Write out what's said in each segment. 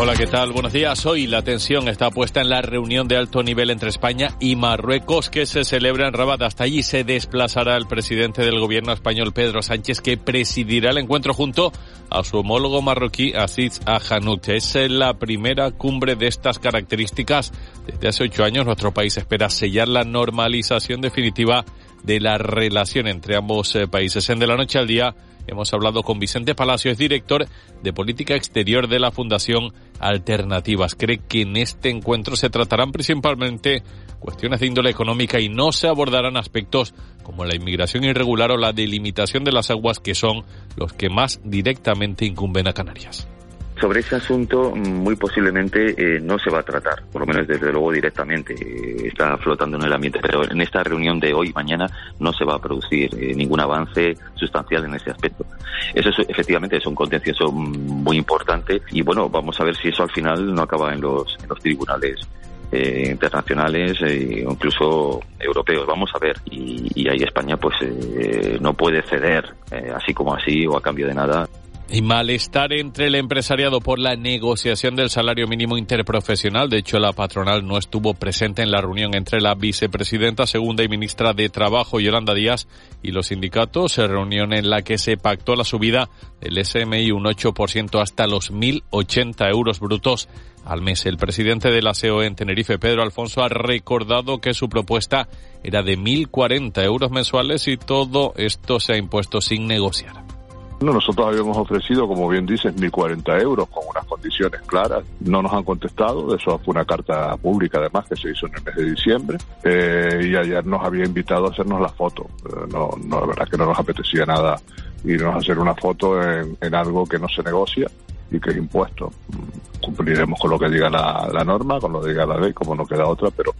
Hola, ¿qué tal? Buenos días. Hoy la atención está puesta en la reunión de alto nivel entre España y Marruecos que se celebra en Rabat. Hasta allí se desplazará el presidente del gobierno español, Pedro Sánchez, que presidirá el encuentro junto a su homólogo marroquí, Aziz Ahanout. Es la primera cumbre de estas características. Desde hace ocho años nuestro país espera sellar la normalización definitiva de la relación entre ambos eh, países. En De la Noche al Día hemos hablado con Vicente Palacio, es director de Política Exterior de la Fundación Alternativas. Cree que en este encuentro se tratarán principalmente cuestiones de índole económica y no se abordarán aspectos como la inmigración irregular o la delimitación de las aguas que son los que más directamente incumben a Canarias. Sobre ese asunto, muy posiblemente eh, no se va a tratar, por lo menos desde luego directamente. Eh, está flotando en el ambiente, pero en esta reunión de hoy, mañana, no se va a producir eh, ningún avance sustancial en ese aspecto. Eso es, efectivamente es un contencioso muy importante y bueno, vamos a ver si eso al final no acaba en los, tribunales internacionales e incluso europeos. Vamos a ver. Y, y ahí España pues no puede ceder así como así o a cambio de nada y malestar entre el empresariado por la negociación del salario mínimo interprofesional. De hecho, la patronal no estuvo presente en la reunión entre la vicepresidenta segunda y ministra de Trabajo, Yolanda Díaz, y los sindicatos. Reunión en la que se pactó la subida del SMI un 8% hasta los 1.080 euros brutos al mes. El presidente de la COE en Tenerife, Pedro Alfonso, ha recordado que su propuesta era de 1.040 euros mensuales y todo esto se ha impuesto sin negociar. No, nosotros habíamos ofrecido, como bien dices, 1.040 euros con unas condiciones claras. No nos han contestado. Eso fue una carta pública, además, que se hizo en el mes de diciembre. Eh, y ayer nos había invitado a hacernos la foto. Eh, no, no, la verdad que no nos apetecía nada irnos a hacer una foto en, en algo que no se negocia y que es impuesto. Mm, cumpliremos con lo que diga la, la norma, con lo que diga la ley, como no queda otra, pero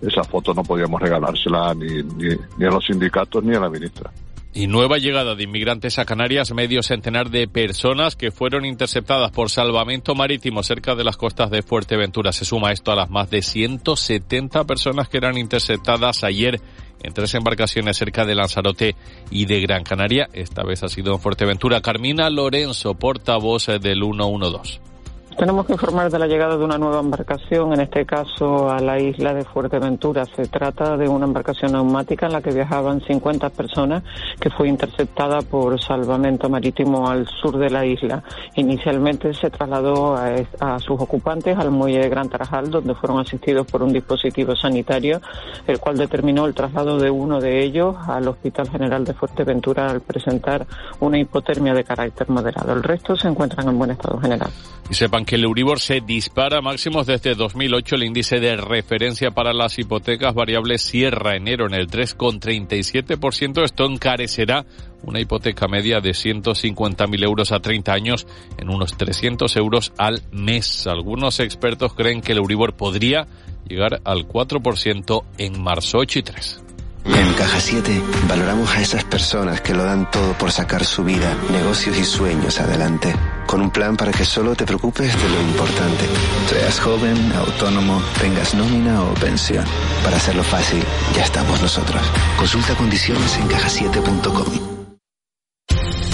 esa foto no podíamos regalársela ni, ni, ni a los sindicatos ni a la ministra. Y nueva llegada de inmigrantes a Canarias, medio centenar de personas que fueron interceptadas por salvamento marítimo cerca de las costas de Fuerteventura. Se suma esto a las más de 170 personas que eran interceptadas ayer en tres embarcaciones cerca de Lanzarote y de Gran Canaria. Esta vez ha sido en Fuerteventura. Carmina Lorenzo, portavoz del 112. Tenemos que informar de la llegada de una nueva embarcación, en este caso a la isla de Fuerteventura. Se trata de una embarcación neumática en la que viajaban 50 personas que fue interceptada por salvamento marítimo al sur de la isla. Inicialmente se trasladó a, sus ocupantes al muelle de Gran Tarajal, donde fueron asistidos por un dispositivo sanitario, el cual determinó el traslado de uno de ellos al Hospital General de Fuerteventura al presentar una hipotermia de carácter moderado. El resto se encuentran en buen estado general. Y sepan que el Euribor se dispara máximos desde 2008. El índice de referencia para las hipotecas variables cierra enero en el 3,37%. Esto encarecerá una hipoteca media de 150.000 euros a 30 años en unos 300 euros al mes. Algunos expertos creen que el Euribor podría llegar al 4% en marzo 8 y 3. En Caja 7 valoramos a esas personas que lo dan todo por sacar su vida, negocios y sueños adelante. Con un plan para que solo te preocupes de lo importante. Seas joven, autónomo, tengas nómina o pensión. Para hacerlo fácil, ya estamos nosotros. Consulta condiciones en cajasiete.com.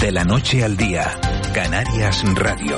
De la noche al día, Canarias Radio.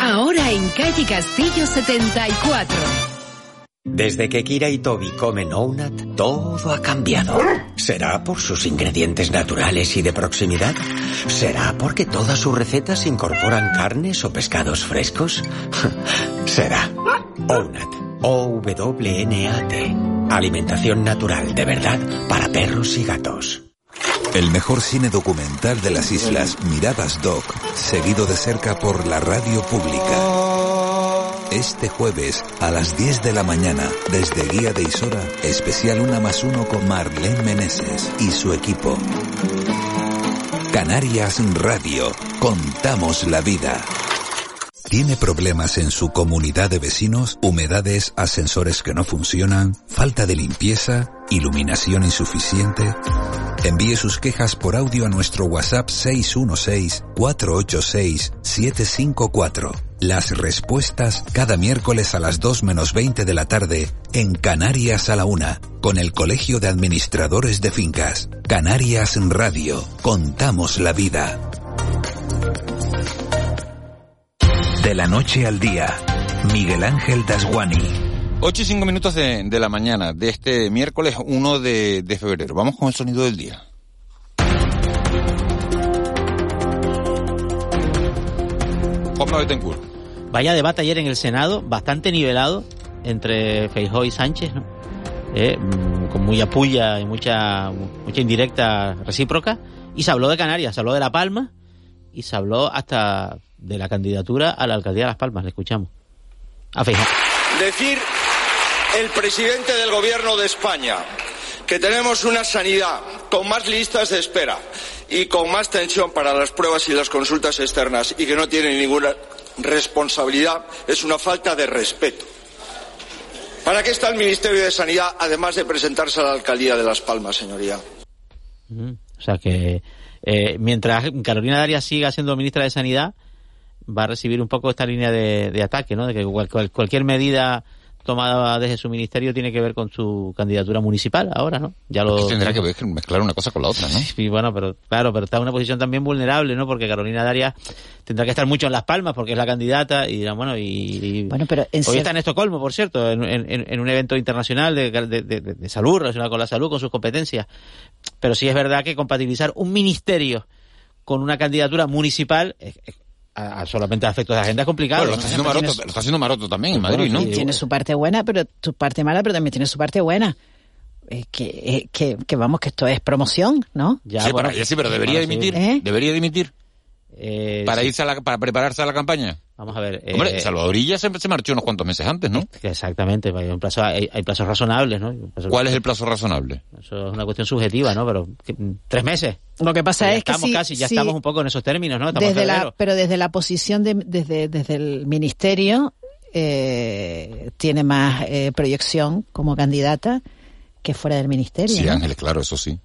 Ahora en calle Castillo 74. Desde que Kira y Toby comen Ounat, todo ha cambiado. ¿Será por sus ingredientes naturales y de proximidad? ¿Será porque todas sus recetas incorporan carnes o pescados frescos? Será. Ounat. O-W-N-A-T. Alimentación natural de verdad para perros y gatos. El mejor cine documental de las islas, Miradas Doc, seguido de cerca por la radio pública. Este jueves a las 10 de la mañana, desde Guía de Isora, especial una más uno con Marlene Meneses y su equipo. Canarias Radio. Contamos la vida. ¿Tiene problemas en su comunidad de vecinos? ¿Humedades, ascensores que no funcionan? ¿Falta de limpieza? ¿Iluminación insuficiente? Envíe sus quejas por audio a nuestro WhatsApp 616-486-754. Las respuestas cada miércoles a las 2 menos 20 de la tarde en Canarias a la 1 con el Colegio de Administradores de Fincas. Canarias Radio. Contamos la vida. De la noche al día, Miguel Ángel Dasguani. 8 y 5 minutos de, de la mañana de este miércoles 1 de, de febrero. Vamos con el sonido del día. Juanma Betancourt. Vaya debate ayer en el Senado, bastante nivelado entre Feijóo y Sánchez, ¿no? Eh, mm, con mucha puya y mucha, mucha indirecta recíproca. Y se habló de Canarias, se habló de La Palma y se habló hasta de la candidatura a la alcaldía de Las Palmas. Le escuchamos. A. Decir el presidente del gobierno de España que tenemos una sanidad con más listas de espera y con más tensión para las pruebas y las consultas externas y que no tiene ninguna responsabilidad es una falta de respeto. ¿Para qué está el Ministerio de Sanidad además de presentarse a la alcaldía de Las Palmas, señoría? Mm, O sea que eh, mientras Carolina Darias siga siendo ministra de Sanidad, va a recibir un poco esta línea de, ataque, ¿no? De que cual- cual- cualquier medida tomada desde su ministerio tiene que ver con su candidatura municipal ahora, ¿no? Ya lo tendrá que ver- mezclar una cosa con la otra, ¿no? Sí, bueno, pero claro, pero está en una posición también vulnerable, ¿no? Porque Carolina Darias tendrá que estar mucho en Las Palmas porque es la candidata y dirán, bueno, y, y- Bueno, pero en hoy está en Estocolmo, por cierto, en, en- en un evento internacional de, de- de- de salud relacionado con la salud, con sus competencias. Pero sí es verdad que compatibilizar un ministerio con una candidatura municipal es- es- a, a solamente a efectos de agenda es complicado. Bueno, lo ¿no? está haciendo Maroto, lo está haciendo Maroto también en Bueno, Madrid, ¿no? sí, tiene su parte buena, pero su parte mala, pero también tiene su parte buena. Eh, que, eh, que, que vamos, que esto es promoción, ¿no? sí, para- ya sí, pero debería bueno, sí. dimitir. ¿Eh? Debería dimitir. Eh, para sí. irse a la, para prepararse a la campaña. Vamos a ver. Hombre, eh, Salvadorilla se, se marchó unos cuantos meses antes, ¿no? Exactamente, hay, un plazo, hay, hay plazos razonables, ¿no? Plazo- ¿Cuál es el plazo razonable? Eso es una cuestión subjetiva, ¿no? Pero que- tres meses. Lo que pasa Ya es que estamos si- casi, ya si- estamos un poco en esos términos, ¿no? Estamos en desde la, pero desde la posición de, desde, desde el ministerio eh, tiene más eh, proyección como candidata que fuera del ministerio. Sí, ¿no? Ángeles, claro, eso sí.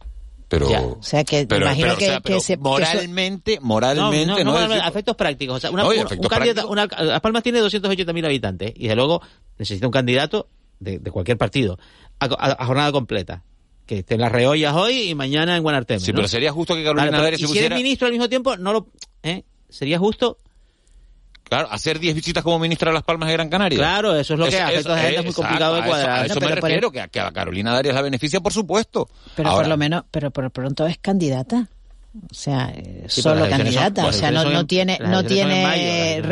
Pero, Ya. O sea que pero, imagino pero, o que, sea, que pero se- que eso- moralmente, moralmente, no, no, no, no, decir- a efectos prácticos. O sea, una, Oye, un- candidato- una- Las Palmas tiene 280.000 habitantes y desde luego necesita un candidato de, de cualquier partido a, a- a jornada completa. Que esté en las reollas hoy y mañana en Guanarteme. Sí, pero sería justo que Carolina Vale, pero- Darias y se si pusiera... eres ministro al mismo tiempo, no lo... ¿eh? Sería justo Claro, hacer 10 visitas como ministra de Las Palmas de Gran Canaria. Claro, eso es lo que de eso- agenda es muy exacto, complicado de a eso- cuadrar. A eso, me refiero, que, a- que a Carolina Darias la beneficia, por supuesto. Pero Ahora, por lo menos, pero por pronto es candidata. O sea, eh, Sí, solo son- candidata. o sea, no, no tiene, no tiene mayo,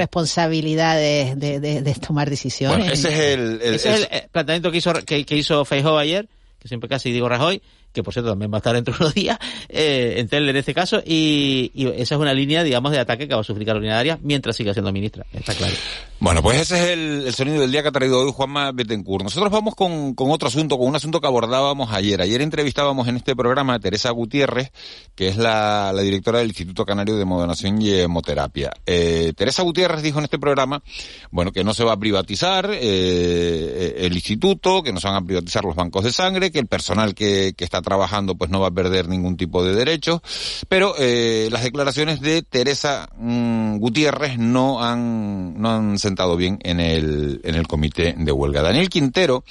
responsabilidades de, de, de tomar decisiones. Bueno, ese es el... el- Ese es el- el eh, planteamiento que hizo, que, que hizo Feijóo ayer, que siempre casi digo Rajoy, que por cierto también va a estar dentro de unos días, eh, en tele en este caso, y, y esa es una línea, digamos, de ataque que va a sufrir Carolina Darias mientras siga siendo ministra, está claro. Bueno, pues ese es el, sonido del día que ha traído hoy Juanma Betancourt. Nosotros vamos con, otro asunto, con un asunto que abordábamos ayer. Ayer entrevistábamos en este programa a Teresa Gutiérrez, que es la, directora del Instituto Canario de Modernación y Hemoterapia. Eh, Teresa Gutiérrez dijo en este programa, bueno, que no se va a privatizar eh, el instituto, que no se van a privatizar los bancos de sangre, que el personal que, que está trabajando pues no va a perder ningún tipo de derechos, pero eh, las declaraciones de Teresa mm, Gutiérrez no han, no han sentado bien en el, en el comité de huelga. Daniel Quintero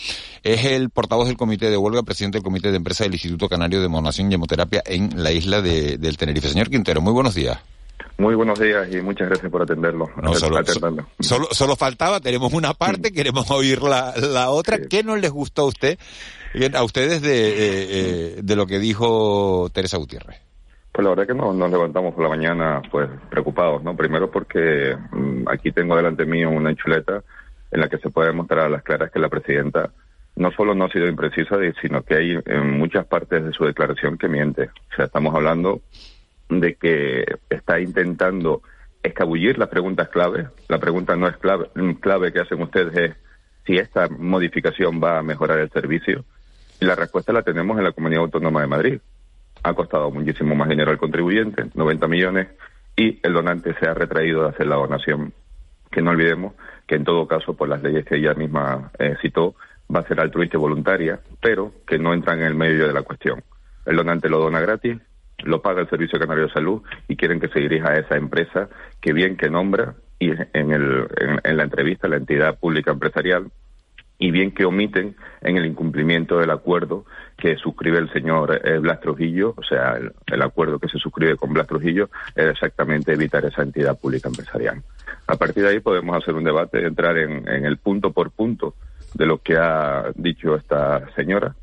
es el portavoz del comité de huelga, presidente del comité de empresa del Instituto Canario de Monación y Hemoterapia en la isla de, del Tenerife. Señor Quintero, muy buenos días. Muy buenos días y muchas gracias por atenderlo. No, solo, atenderlo. solo, solo faltaba, tenemos una parte, queremos oír la, la otra. ¿Qué no les gustó a usted, a ustedes de, eh, eh, de lo que dijo Teresa Gutiérrez? Pues la verdad que nos, nos levantamos por la mañana pues preocupados, ¿no? Primero porque mm, aquí tengo delante mío una chuleta en la que se puede demostrar a las claras que la presidenta no solo no ha sido imprecisa, sino que hay en muchas partes de su declaración que miente. O sea, estamos hablando de que está intentando escabullir las preguntas clave. La pregunta no es clave, clave que hacen ustedes es si esta modificación va a mejorar el servicio. Y la respuesta la tenemos en la Comunidad Autónoma de Madrid. Ha costado muchísimo más dinero al contribuyente, 90 millones, y el donante se ha retraído de hacer la donación, que no olvidemos que en todo caso, por las leyes que ella misma eh, citó, va a ser altruista y voluntaria, pero que no entran en el medio de la cuestión. El donante lo dona gratis, lo paga el Servicio Canario de Salud y quieren que se dirija a esa empresa que bien que nombra y en, el, en la entrevista la entidad pública empresarial y bien que omiten en el incumplimiento del acuerdo que suscribe el señor eh, Blas Trujillo, o sea, el, acuerdo que se suscribe con Blas Trujillo es exactamente evitar esa entidad pública empresarial. A partir de ahí podemos hacer un debate, entrar en, el punto por punto de lo que ha dicho esta señora,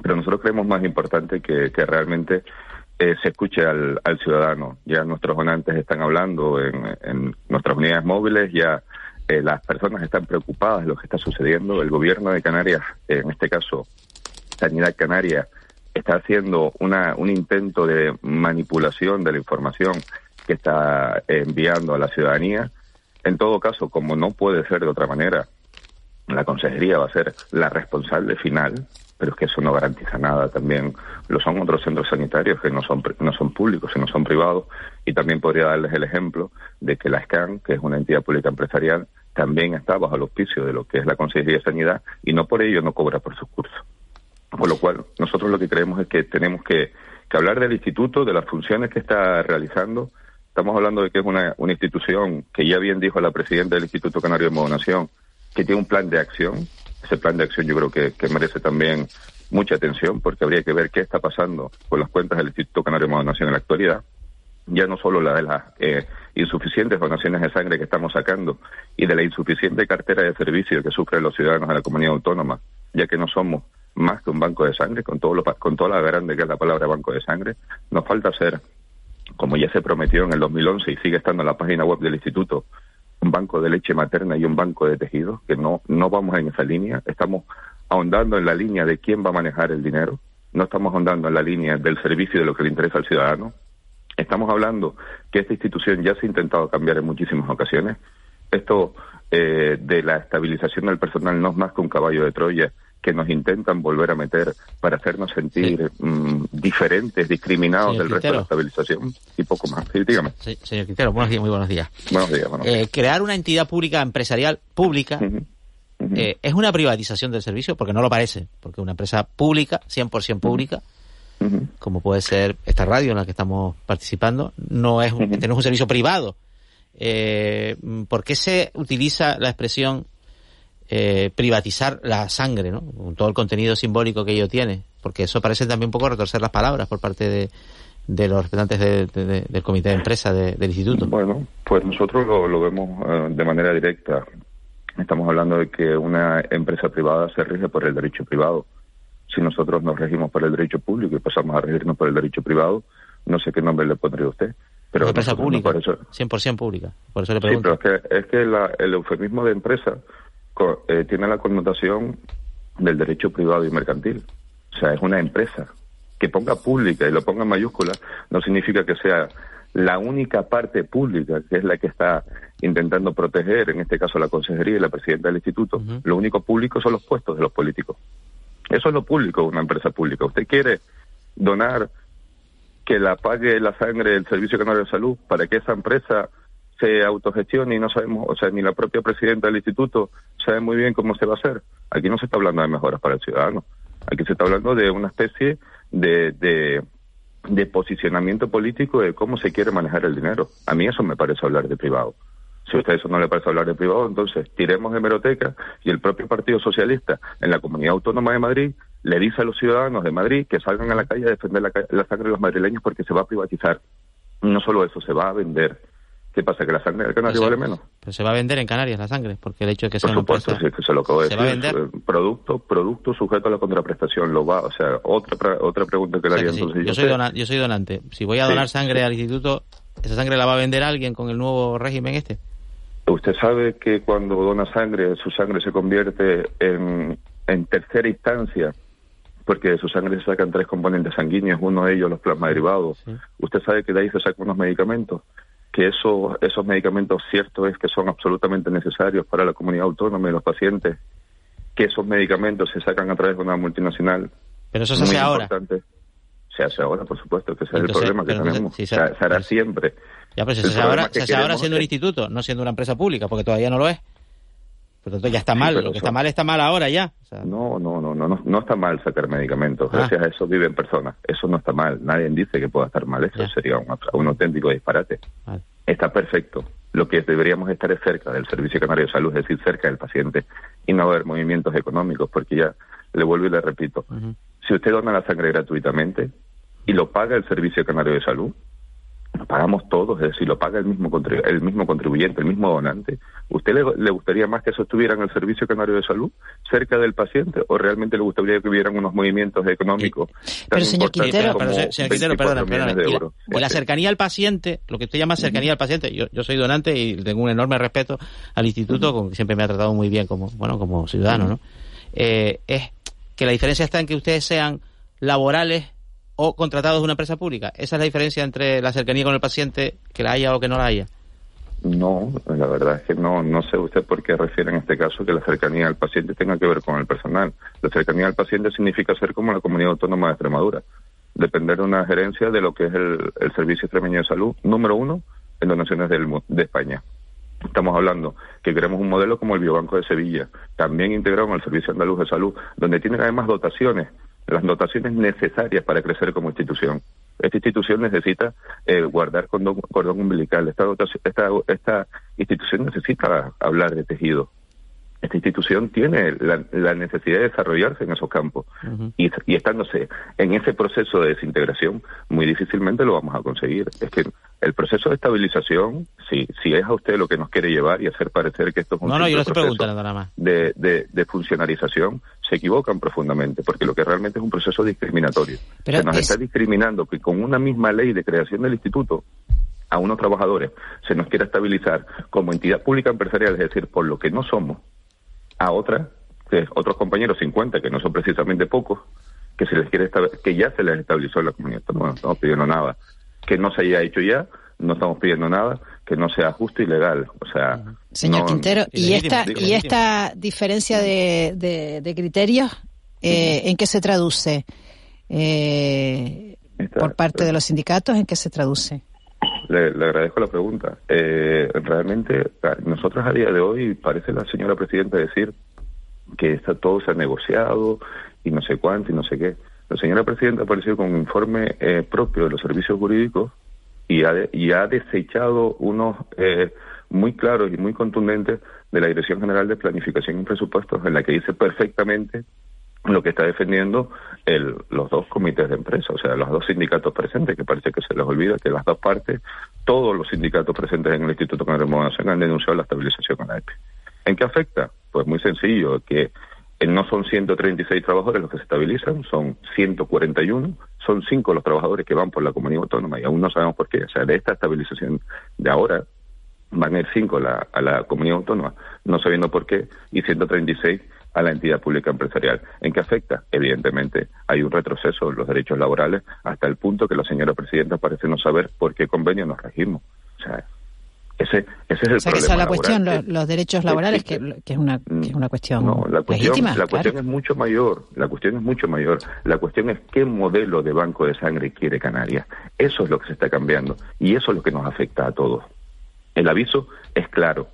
pero nosotros creemos más importante que, realmente eh, se escuche al, ciudadano. Ya nuestros donantes están hablando en, en nuestras unidades móviles, ya eh, las personas están preocupadas de lo que está sucediendo. El gobierno de Canarias, en este caso Sanidad Canaria, está haciendo una, un intento de manipulación de la información que está enviando a la ciudadanía. En todo caso, como no puede ser de otra manera, la consejería va a ser la responsable final, pero es que eso no garantiza nada. También lo son otros centros sanitarios que no son, no son públicos, sino son privados. Y también podría darles el ejemplo de que la SCAN, que es una entidad pública empresarial, también está bajo el auspicio de lo que es la Consejería de Sanidad y no por ello no cobra por sus cursos. Por lo cual, nosotros lo que creemos es que tenemos que, hablar del instituto, de las funciones que está realizando. Estamos hablando de que es una, una institución que ya bien dijo la presidenta del Instituto Canario de Modonación, que tiene un plan de acción. Ese plan de acción yo creo que, que merece también mucha atención porque habría que ver qué está pasando con las cuentas del Instituto Canario de Modonación en la actualidad ya no solo la de las eh, insuficientes donaciones de sangre que estamos sacando y de la insuficiente cartera de servicios que sufren los ciudadanos de la comunidad autónoma, ya que no somos más que un banco de sangre, con, todo lo, con toda la grande que es la palabra banco de sangre, nos falta ser, como ya se prometió en el 2011 y sigue estando en la página web del instituto, un banco de leche materna y un banco de tejidos, que no, no vamos en esa línea, estamos ahondando en la línea de quién va a manejar el dinero, no estamos ahondando en la línea del servicio de lo que le interesa al ciudadano, Estamos hablando que esta institución ya se ha intentado cambiar en muchísimas ocasiones. Esto eh, de la estabilización del personal no es más que un caballo de Troya que nos intentan volver a meter para hacernos sentir mm, diferentes, discriminados del resto de la estabilización y poco más. Sí, dígame. señor Quintero, buenos días, muy buenos días. Buenos días, buenos días. Eh, crear una entidad pública empresarial pública eh, es una privatización del servicio, porque no lo parece, porque una empresa pública, 100% pública, como puede ser esta radio en la que estamos participando, no es un, tenemos un servicio privado. Eh, ¿Por qué se utiliza la expresión eh, privatizar la sangre, ¿no? con todo el contenido simbólico que ello tiene? Porque eso parece también un poco retorcer las palabras por parte de, de los representantes del comité de empresa del instituto. Bueno, pues nosotros lo, lo vemos eh, de manera directa. Estamos hablando de que una empresa privada se rige por el derecho privado si nosotros nos regimos por el derecho público y pasamos a regirnos por el derecho privado, no sé qué nombre le pondría usted. Pero empresa pública, 100% pública. Por eso le pregunto. Sí, pero es que, es que el eufemismo de empresa eh, tiene la connotación del derecho privado y mercantil. O sea, es una empresa. Que ponga pública y lo ponga en mayúscula no significa que sea la única parte pública, que es la que está intentando proteger, en este caso la consejería y la presidenta del instituto, lo único público son los puestos de los políticos. Eso es lo público, una empresa pública. Usted quiere donar que la pague la sangre del Servicio Canario de Salud para que esa empresa se autogestione y no sabemos, o sea, ni la propia presidenta del instituto sabe muy bien cómo se va a hacer. Aquí no se está hablando de mejoras para el ciudadano. Aquí se está hablando de una especie de, de, de posicionamiento político de cómo se quiere manejar el dinero. A mí eso me parece hablar de privado. Si a usted eso no le parece hablar de privado, entonces tiremos hemeroteca y el propio Partido Socialista en la Comunidad Autónoma de Madrid le dice a los ciudadanos de Madrid que salgan a la calle a defender la, sangre de los madrileños porque se va a privatizar. No solo eso, se va a vender. ¿Qué pasa? ¿Que la sangre del canario vale menos? Pero se va a vender en Canarias la sangre, porque el hecho de que sea supuesto, sí, que se lo acabo de decir. Producto, producto sujeto a la contraprestación. Lo va, o sea, otra otra pregunta que le haría entonces. Yo, soy yo soy donante. Si voy a donar sangre al instituto, ¿esa sangre la va a vender alguien con el nuevo régimen este? Usted sabe que cuando dona sangre, su sangre se convierte en, tercera instancia, porque de su sangre se sacan tres componentes sanguíneos, uno de ellos los plasma derivados. Usted sabe que de ahí se sacan unos medicamentos, que eso, esos medicamentos cierto es que son absolutamente necesarios para la comunidad autónoma y los pacientes, que esos medicamentos se sacan a través de una multinacional. Pero eso se hace ahora. Se hace ahora, por supuesto, que ese es el problema que tenemos. se, hará siempre. Ya, pero se, ahora, se ahora siendo un instituto, no siendo una empresa pública, porque todavía no lo es. Por lo tanto, ya está mal. lo que está mal está mal ahora ya. no, no, no, no, no está mal sacar medicamentos. Ah. Gracias a eso viven personas. Eso no está mal. Nadie dice que pueda estar mal. Eso sería un, auténtico disparate. Está perfecto. Lo que deberíamos estar es cerca del Servicio Canario de Salud, es decir, cerca del paciente y no haber movimientos económicos, porque ya le vuelvo y le repito. Si usted dona la sangre gratuitamente y lo paga el Servicio Canario de Salud, lo pagamos todos, es decir, lo paga el mismo, el mismo contribuyente, el mismo donante. ¿Usted le, gustaría más que eso estuviera en el Servicio Canario de Salud, cerca del paciente, o realmente le gustaría que hubieran unos movimientos económicos? Pero, señor Quintero, señor Quintero, perdón, la, cercanía al paciente, lo que usted llama cercanía al paciente, yo, yo soy donante y tengo un enorme respeto al instituto, como siempre me ha tratado muy bien como, bueno, como ciudadano, ¿no? Eh, es que la diferencia está en que ustedes sean laborales o contratados de una empresa pública. Esa es la diferencia entre la cercanía con el paciente, que la haya o que no la haya. No, la verdad es que no, no sé usted por qué refiere en este caso que la cercanía al paciente tenga que ver con el personal. La cercanía al paciente significa ser como la comunidad autónoma de Extremadura, depender de una gerencia de lo que es el, Servicio Extremeño de Salud, número uno en donaciones del, de España. Estamos hablando que queremos un modelo como el Biobanco de Sevilla, también integrado en el Servicio Andaluz de Salud, donde tienen además dotaciones las dotaciones necesarias para crecer como institución. Esta institución necesita eh, guardar cordón, umbilical. Esta, esta, esta institución necesita hablar de tejido esta institución tiene la, necesidad de desarrollarse en esos campos. Y, y, estándose en ese proceso de desintegración muy difícilmente lo vamos a conseguir. Es que el proceso de estabilización si si es a usted lo que nos quiere llevar y hacer parecer que esto es un no, no, yo no proceso nada más. De, de, de, funcionalización se equivocan profundamente porque lo que realmente es un proceso discriminatorio. Se nos está discriminando que con una misma ley de creación del instituto a unos trabajadores se nos quiere estabilizar como entidad pública empresarial, es decir, por lo que no somos, a otra, que otros compañeros 50, que no son precisamente pocos, que se les quiere que ya se les estabilizó la comunidad. No, estamos pidiendo nada. Que no se haya hecho ya, no estamos pidiendo nada, que no sea justo y legal. O sea, Señor Quintero, ¿y esta, ¿y esta diferencia de, de, criterios eh, en qué se traduce? Eh, por parte de los sindicatos, ¿en qué se traduce? Le, agradezco la pregunta. Eh, realmente, nosotros a día de hoy, parece la señora presidenta decir que está todo se ha negociado y no sé cuánto y no sé qué. La señora presidenta apareció con un informe eh, propio de los servicios jurídicos y ha, y ha desechado unos eh, muy claros y muy contundentes de la Dirección General de Planificación y Presupuestos, en la que dice perfectamente lo que está defendiendo el, los dos comités de empresa, o sea, los dos sindicatos presentes, que parece que se les olvida que las dos partes, todos los sindicatos presentes en el Instituto Canario Moderación han denunciado la estabilización con la EPI. ¿En qué afecta? Pues muy sencillo, que no son 136 trabajadores los que se estabilizan, son 141, son cinco los trabajadores que van por la comunidad autónoma y aún no sabemos por qué. O sea, de esta estabilización de ahora van a ir cinco a la, a la comunidad autónoma, no sabiendo por qué, y 136 a la entidad pública empresarial. ¿En qué afecta? Evidentemente, hay un retroceso en los derechos laborales hasta el punto que la señora presidenta parece no saber por qué convenio nos regimos. O sea, ese, ese es el o sea, problema. Que esa es la cuestión, los, derechos laborales, que, es una, que es una cuestión. No, la cuestión, legítima, la cuestión es mucho mayor. La cuestión es mucho mayor. La cuestión es qué modelo de banco de sangre quiere Canarias. Eso es lo que se está cambiando y eso es lo que nos afecta a todos. El aviso es claro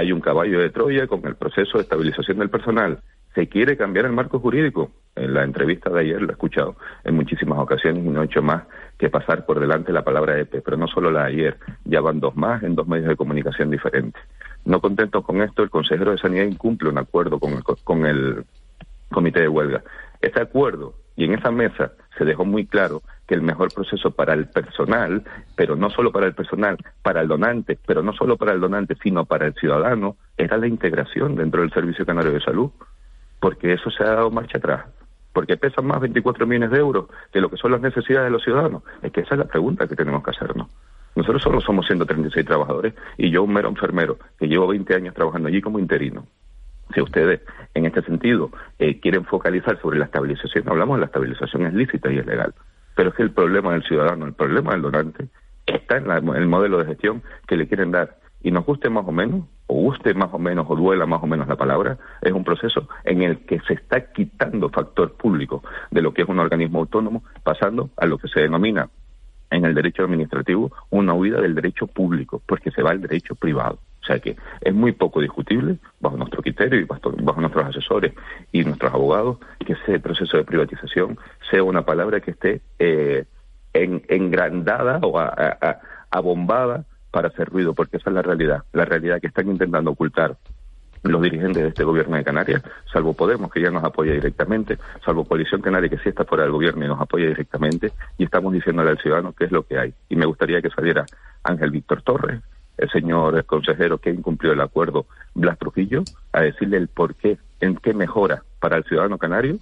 hay un caballo de Troya con el proceso de estabilización del personal. Se quiere cambiar el marco jurídico. En la entrevista de ayer lo he escuchado en muchísimas ocasiones y no he hecho más que pasar por delante la palabra EPE, pero no solo la de ayer, ya van dos más en dos medios de comunicación diferentes. No contentos con esto, el consejero de Sanidad incumple un acuerdo con el, con el comité de huelga. Este acuerdo y en esa mesa se dejó muy claro que el mejor proceso para el personal, pero no solo para el personal, para el donante, pero no solo para el donante, sino para el ciudadano, era la integración dentro del Servicio Canario de Salud, porque eso se ha dado marcha atrás, porque pesan más 24 millones de euros que lo que son las necesidades de los ciudadanos. Es que esa es la pregunta que tenemos que hacernos. Nosotros solo somos 136 trabajadores y yo un mero enfermero que llevo 20 años trabajando allí como interino. Si ustedes en este sentido eh, quieren focalizar sobre la estabilización, hablamos de la estabilización es lícita y es legal, pero es que el problema del ciudadano, el problema del donante, está en, el modelo de gestión que le quieren dar y nos guste más o menos, o guste más o menos, o duela más o menos la palabra, es un proceso en el que se está quitando factor público de lo que es un organismo autónomo, pasando a lo que se denomina en el derecho administrativo una huida del derecho público, porque se va al derecho privado. O sea que es muy poco discutible, bajo nuestro criterio y bajo, nuestros asesores y nuestros abogados, que ese proceso de privatización sea una palabra que esté eh, en, engrandada o abombada para hacer ruido, porque esa es la realidad, la realidad que están intentando ocultar los dirigentes de este gobierno de Canarias, salvo Podemos, que ya nos apoya directamente, salvo Coalición Canaria, que sí está fuera del gobierno y nos apoya directamente, y estamos diciéndole al ciudadano qué es lo que hay. Y me gustaría que saliera Ángel Víctor Torres, el señor consejero que incumplió el acuerdo Blas Trujillo, a decirle el por qué, en qué mejora para el ciudadano canario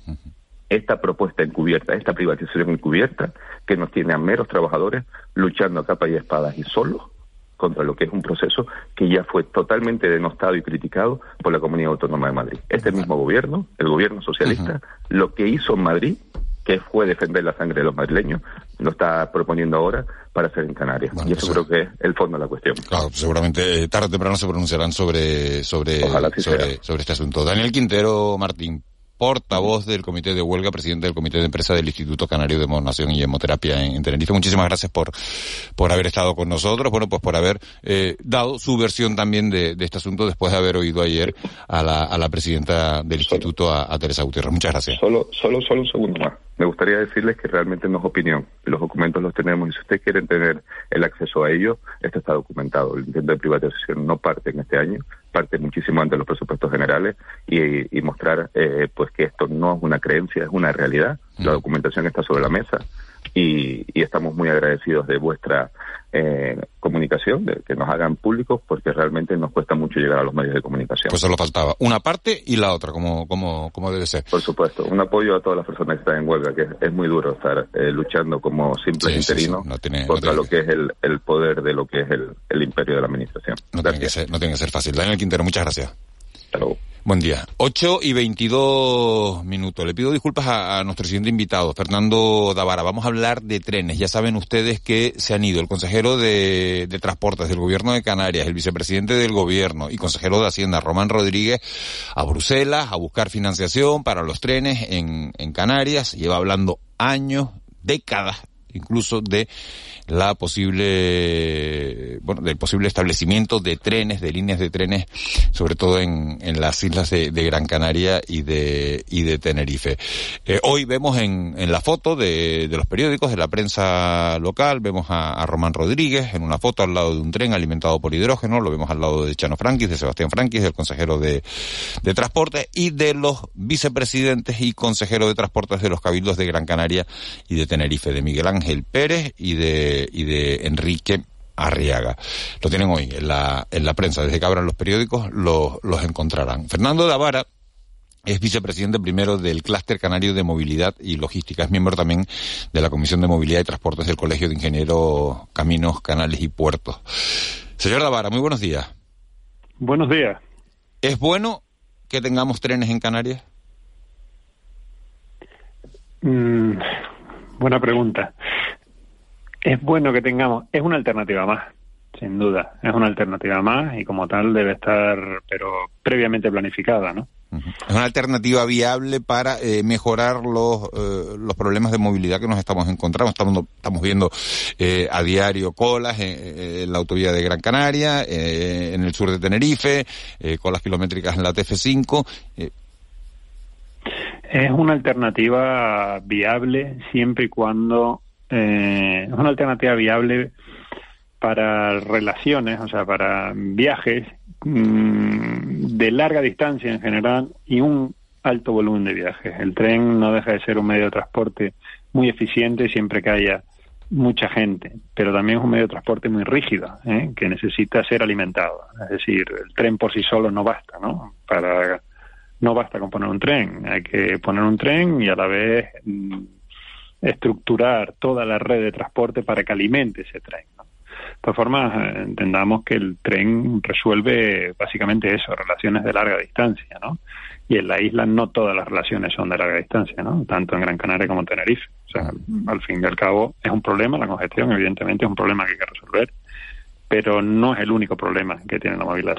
esta propuesta encubierta, esta privatización encubierta, que nos tiene a meros trabajadores luchando a capa y espadas y solos contra lo que es un proceso que ya fue totalmente denostado y criticado por la Comunidad Autónoma de Madrid. Este mismo gobierno, el gobierno socialista, lo que hizo en Madrid, que fue defender la sangre de los madrileños, lo está proponiendo ahora para hacer en Canarias. y eso pues, creo que es el fondo de la cuestión. Claro, seguramente eh, tarde o temprano se pronunciarán sobre, sobre, sobre, sobre este asunto. Daniel Quintero Martín, portavoz del Comité de Huelga, presidente del Comité de Empresa del Instituto Canario de Monación y Hemoterapia en, Tenerife. Muchísimas gracias por, por haber estado con nosotros, bueno, pues por haber eh, dado su versión también de, este asunto después de haber oído ayer a la, a la presidenta del Instituto, a, Teresa Gutiérrez. Muchas gracias. Solo, solo, solo un segundo más. Me gustaría decirles que realmente no es opinión. Los documentos los tenemos y si ustedes quieren tener el acceso a ellos, esto está documentado. El intento de privatización no parte en este año, parte muchísimo antes de los presupuestos generales y, mostrar pues pues que esto no es una creencia, es una realidad. La documentación está sobre la mesa y, estamos muy agradecidos de vuestra eh, comunicación, de que nos hagan públicos, porque realmente nos cuesta mucho llegar a los medios de comunicación. Pues solo faltaba una parte y la otra, como, como, como debe ser. Por supuesto, un apoyo a todas las personas que están en huelga, que es, muy duro estar eh, luchando como simples interinos contra lo que es el, el, poder de lo que es el, el imperio de la administración. No tiene, que ser, no tiene que ser fácil. Daniel Quintero, muchas gracias. Buen día. 8 y 22 minutos. Le pido disculpas a, nuestro siguiente invitado, Fernando Davara. Vamos a hablar de trenes. Ya saben ustedes que se han ido el consejero de, Transportes del Gobierno de Canarias, el vicepresidente del Gobierno y consejero de Hacienda, Román Rodríguez, a Bruselas a buscar financiación para los trenes en, en Canarias. Lleva hablando años, décadas incluso de la posible, bueno, del posible establecimiento de trenes, de líneas de trenes, sobre todo en, en las islas de, Gran Canaria y de, y de Tenerife. Eh, hoy vemos en, en la foto de, de, los periódicos, de la prensa local, vemos a, Román Rodríguez en una foto al lado de un tren alimentado por hidrógeno, lo vemos al lado de Chano Franquis, de Sebastián Franquis, del consejero de, de Transporte y de los vicepresidentes y consejeros de Transportes de los cabildos de Gran Canaria y de Tenerife, de Miguel Ángel Pérez y de y de Enrique Arriaga. Lo tienen hoy en la, en la prensa. Desde que abran los periódicos los encontrarán. Fernando Davara es vicepresidente primero del Clúster Canario de Movilidad y Logística. Es miembro también de la Comisión de Movilidad y Transportes del Colegio de Ingenieros Caminos, Canales y Puertos. Señor Davara, muy buenos días. Buenos días. ¿Es bueno que tengamos trenes en Canarias? Mm, buena pregunta es bueno que tengamos, es una alternativa más, sin duda, es una alternativa más y como tal debe estar, pero previamente planificada, ¿no? Es una alternativa viable para eh, mejorar los, eh, los problemas de movilidad que nos estamos encontrando. Estamos, estamos viendo eh, a diario colas en, la autovía de Gran Canaria, en el sur de Tenerife, colas kilométricas en la TF5. Es una alternativa viable siempre y cuando eh, es una alternativa viable para relaciones, o sea, para viajes mm, de larga distancia en general y un alto volumen de viajes. El tren no deja de ser un medio de transporte muy eficiente siempre que haya mucha gente, pero también es un medio de transporte muy rígido, ¿eh? que necesita ser alimentado. Es decir, el tren por sí solo no basta, ¿no? Para no basta con poner un tren, hay que poner un tren y a la vez mm, estructurar toda la red de transporte para que alimente ese tren. ¿no? De todas formas, eh, entendamos que el tren resuelve básicamente eso, relaciones de larga distancia, ¿no? Y en la isla no todas las relaciones son de larga distancia, ¿no? Tanto en Gran Canaria como en Tenerife. O sea, al fin y al cabo es un problema, la congestión evidentemente es un problema que hay que resolver pero no es el único problema que tiene la movilidad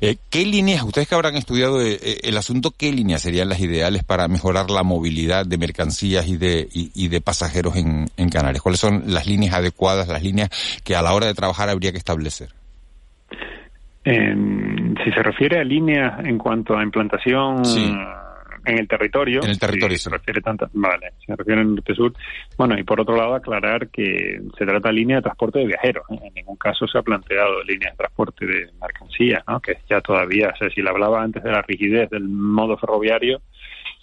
Eh, ¿Qué líneas, ustedes que habrán estudiado eh, eh, el asunto, qué líneas serían las ideales para mejorar la movilidad de mercancías y de, y, de pasajeros en, Canarias? ¿Cuáles son las líneas adecuadas, las líneas que a la hora de trabajar habría que establecer? si se refiere a líneas en cuanto a implantación en el territorio. En el territorio, se refiere tanto, vale, se refiere en norte-sur. Bueno, y por otro lado, aclarar que se trata de línea de transporte de viajeros. ¿eh? En ningún caso se ha planteado línea de transporte de mercancías, ¿no? Que ya todavía, o sea, si le hablaba antes de la rigidez del modo ferroviario,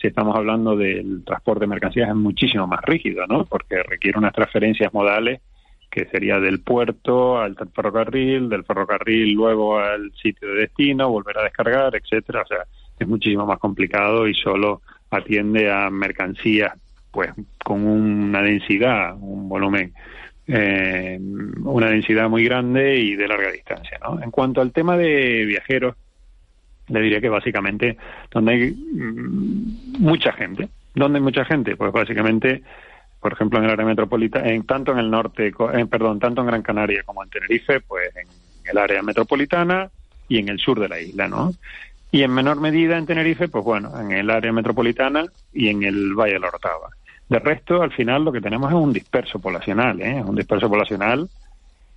si estamos hablando del transporte de mercancías es muchísimo más rígido, ¿no? Porque requiere unas transferencias modales que sería del puerto al ferrocarril, del ferrocarril luego al sitio de destino, volver a descargar, etcétera. O sea, es muchísimo más complicado y solo atiende a mercancías pues con una densidad, un volumen, eh, una densidad muy grande y de larga distancia. ¿no? En cuanto al tema de viajeros, le diría que básicamente donde hay mm, mucha gente, ¿dónde hay mucha gente? Pues básicamente, por ejemplo, en el área metropolitana, en, tanto en el norte, eh, perdón, tanto en Gran Canaria como en Tenerife, pues en el área metropolitana y en el sur de la isla, ¿no? Y en menor medida en Tenerife, pues bueno, en el área metropolitana y en el Valle de la Orotava. De resto, al final lo que tenemos es un disperso poblacional, ¿eh? un disperso poblacional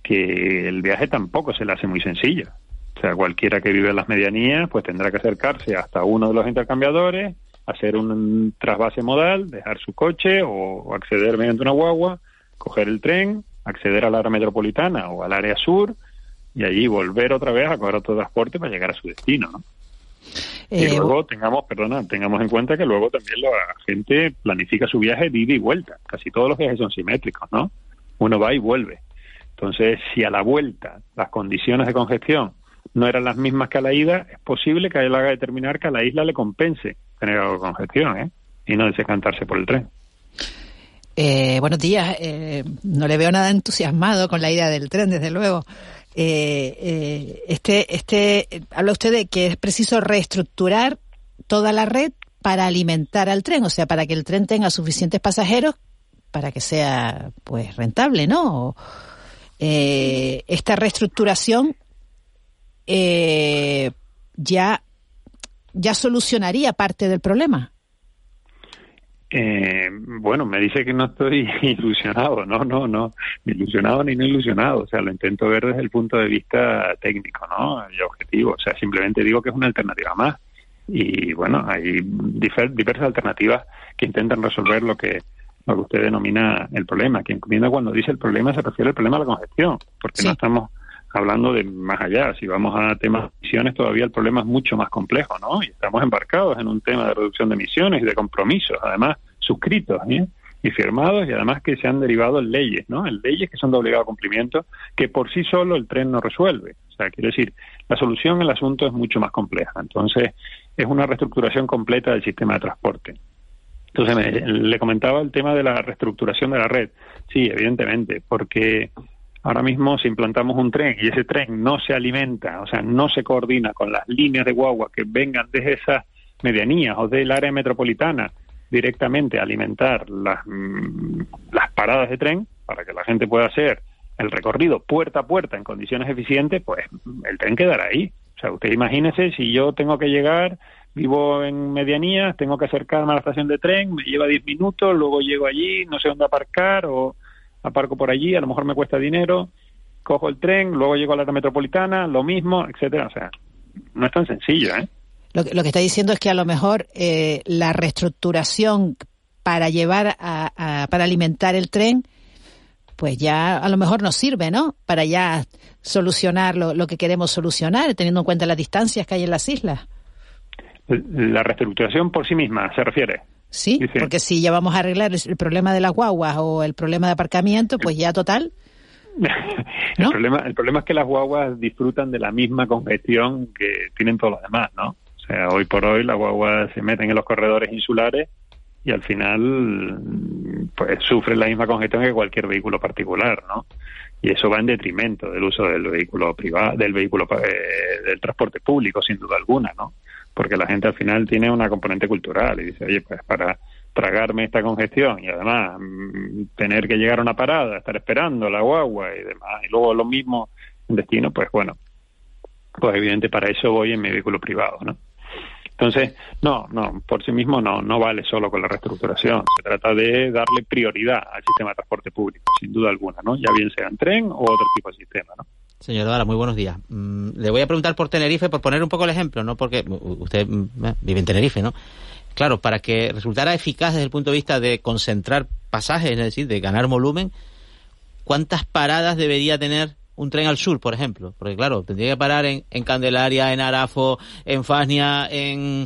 que el viaje tampoco se le hace muy sencillo. O sea, cualquiera que vive en las medianías, pues tendrá que acercarse hasta uno de los intercambiadores, hacer un trasvase modal, dejar su coche o acceder mediante una guagua, coger el tren, acceder al área metropolitana o al área sur y allí volver otra vez a coger otro transporte para llegar a su destino, ¿no? Y eh, luego tengamos, perdona, tengamos en cuenta que luego también la gente planifica su viaje de ida y vuelta. Casi todos los viajes son simétricos, ¿no? Uno va y vuelve. Entonces, si a la vuelta las condiciones de congestión no eran las mismas que a la ida, es posible que él haga determinar que a la isla le compense tener algo de congestión, ¿eh? Y no desencantarse por el tren. Eh, buenos días. Eh, no le veo nada entusiasmado con la idea del tren, desde luego. Eh, eh, este, este, habla usted de que es preciso reestructurar toda la red para alimentar al tren, o sea, para que el tren tenga suficientes pasajeros para que sea pues rentable, ¿no? Eh, esta reestructuración eh, ya ya solucionaría parte del problema. Eh, bueno, me dice que no estoy ilusionado, no, no, no, ni ilusionado ni no ilusionado, o sea, lo intento ver desde el punto de vista técnico, ¿no? Y objetivo, o sea, simplemente digo que es una alternativa más. Y bueno, hay diversas alternativas que intentan resolver lo que lo que usted denomina el problema. Quien comienza cuando dice el problema se refiere al problema de la congestión, porque no estamos hablando de más allá. Si vamos a temas de emisiones, todavía el problema es mucho más complejo, ¿no? Y estamos embarcados en un tema de reducción de emisiones y de compromisos, además suscritos ¿eh? y firmados, y además que se han derivado en leyes, ¿no? En leyes que son de obligado cumplimiento, que por sí solo el tren no resuelve. O sea, quiero decir, la solución al asunto es mucho más compleja. Entonces, es una reestructuración completa del sistema de transporte. Entonces, le comentaba el tema de la reestructuración de la red. Sí, evidentemente, porque Ahora mismo si implantamos un tren y ese tren no se alimenta, o sea, no se coordina con las líneas de guagua que vengan desde esas medianías o del área metropolitana directamente a alimentar las, mm, las paradas de tren para que la gente pueda hacer el recorrido puerta a puerta en condiciones eficientes, pues el tren quedará ahí. O sea, usted imagínese si yo tengo que llegar, vivo en medianías, tengo que acercarme a la estación de tren, me lleva 10 minutos, luego llego allí, no sé dónde aparcar o aparco por allí, a lo mejor me cuesta dinero, cojo el tren, luego llego a la metropolitana, lo mismo, etcétera. O sea, no es tan sencillo, ¿eh? Lo que, lo que está diciendo es que a lo mejor eh, la reestructuración para llevar a, para alimentar el tren, pues ya a lo mejor nos sirve, ¿no? Para ya solucionar lo, lo que queremos solucionar, teniendo en cuenta las distancias que hay en las islas. La reestructuración por sí misma, se refiere. Sí, porque si ya vamos a arreglar el problema de las guaguas o el problema de aparcamiento, pues ya total. el, problema, el problema es que las guaguas disfrutan de la misma congestión que tienen todos los demás, ¿no? O sea, hoy por hoy las guaguas se meten en los corredores insulares y al final pues sufren la misma congestión que cualquier vehículo particular, ¿no? Y eso va en detrimento del uso del vehículo privado, del vehículo eh, del transporte público, sin duda alguna, ¿no? Porque la gente al final tiene una componente cultural y dice, oye, pues para, tragarme esta congestión y además mm, tener que llegar a una parada, estar esperando la guagua y demás, y luego lo mismo en destino, pues bueno, pues evidente para eso voy en mi vehículo privado, ¿no? Entonces, no, no, por sí mismo no, no vale solo con la reestructuración. Se trata de darle prioridad al sistema de transporte público, sin duda alguna, ¿no? Ya bien sea en tren o otro tipo de sistema, ¿no? Señor Dara, muy buenos días. Mm, le voy a preguntar por Tenerife, por poner un poco el ejemplo, ¿no? Porque usted mm, vive en Tenerife, ¿no? Claro, para que resultara eficaz desde el punto de vista de concentrar pasajes, es decir, de ganar volumen, ¿cuántas paradas debería tener un tren al sur, por ejemplo? Porque claro, tendría que parar en, Candelaria, en Arafo, en Fasnia, en,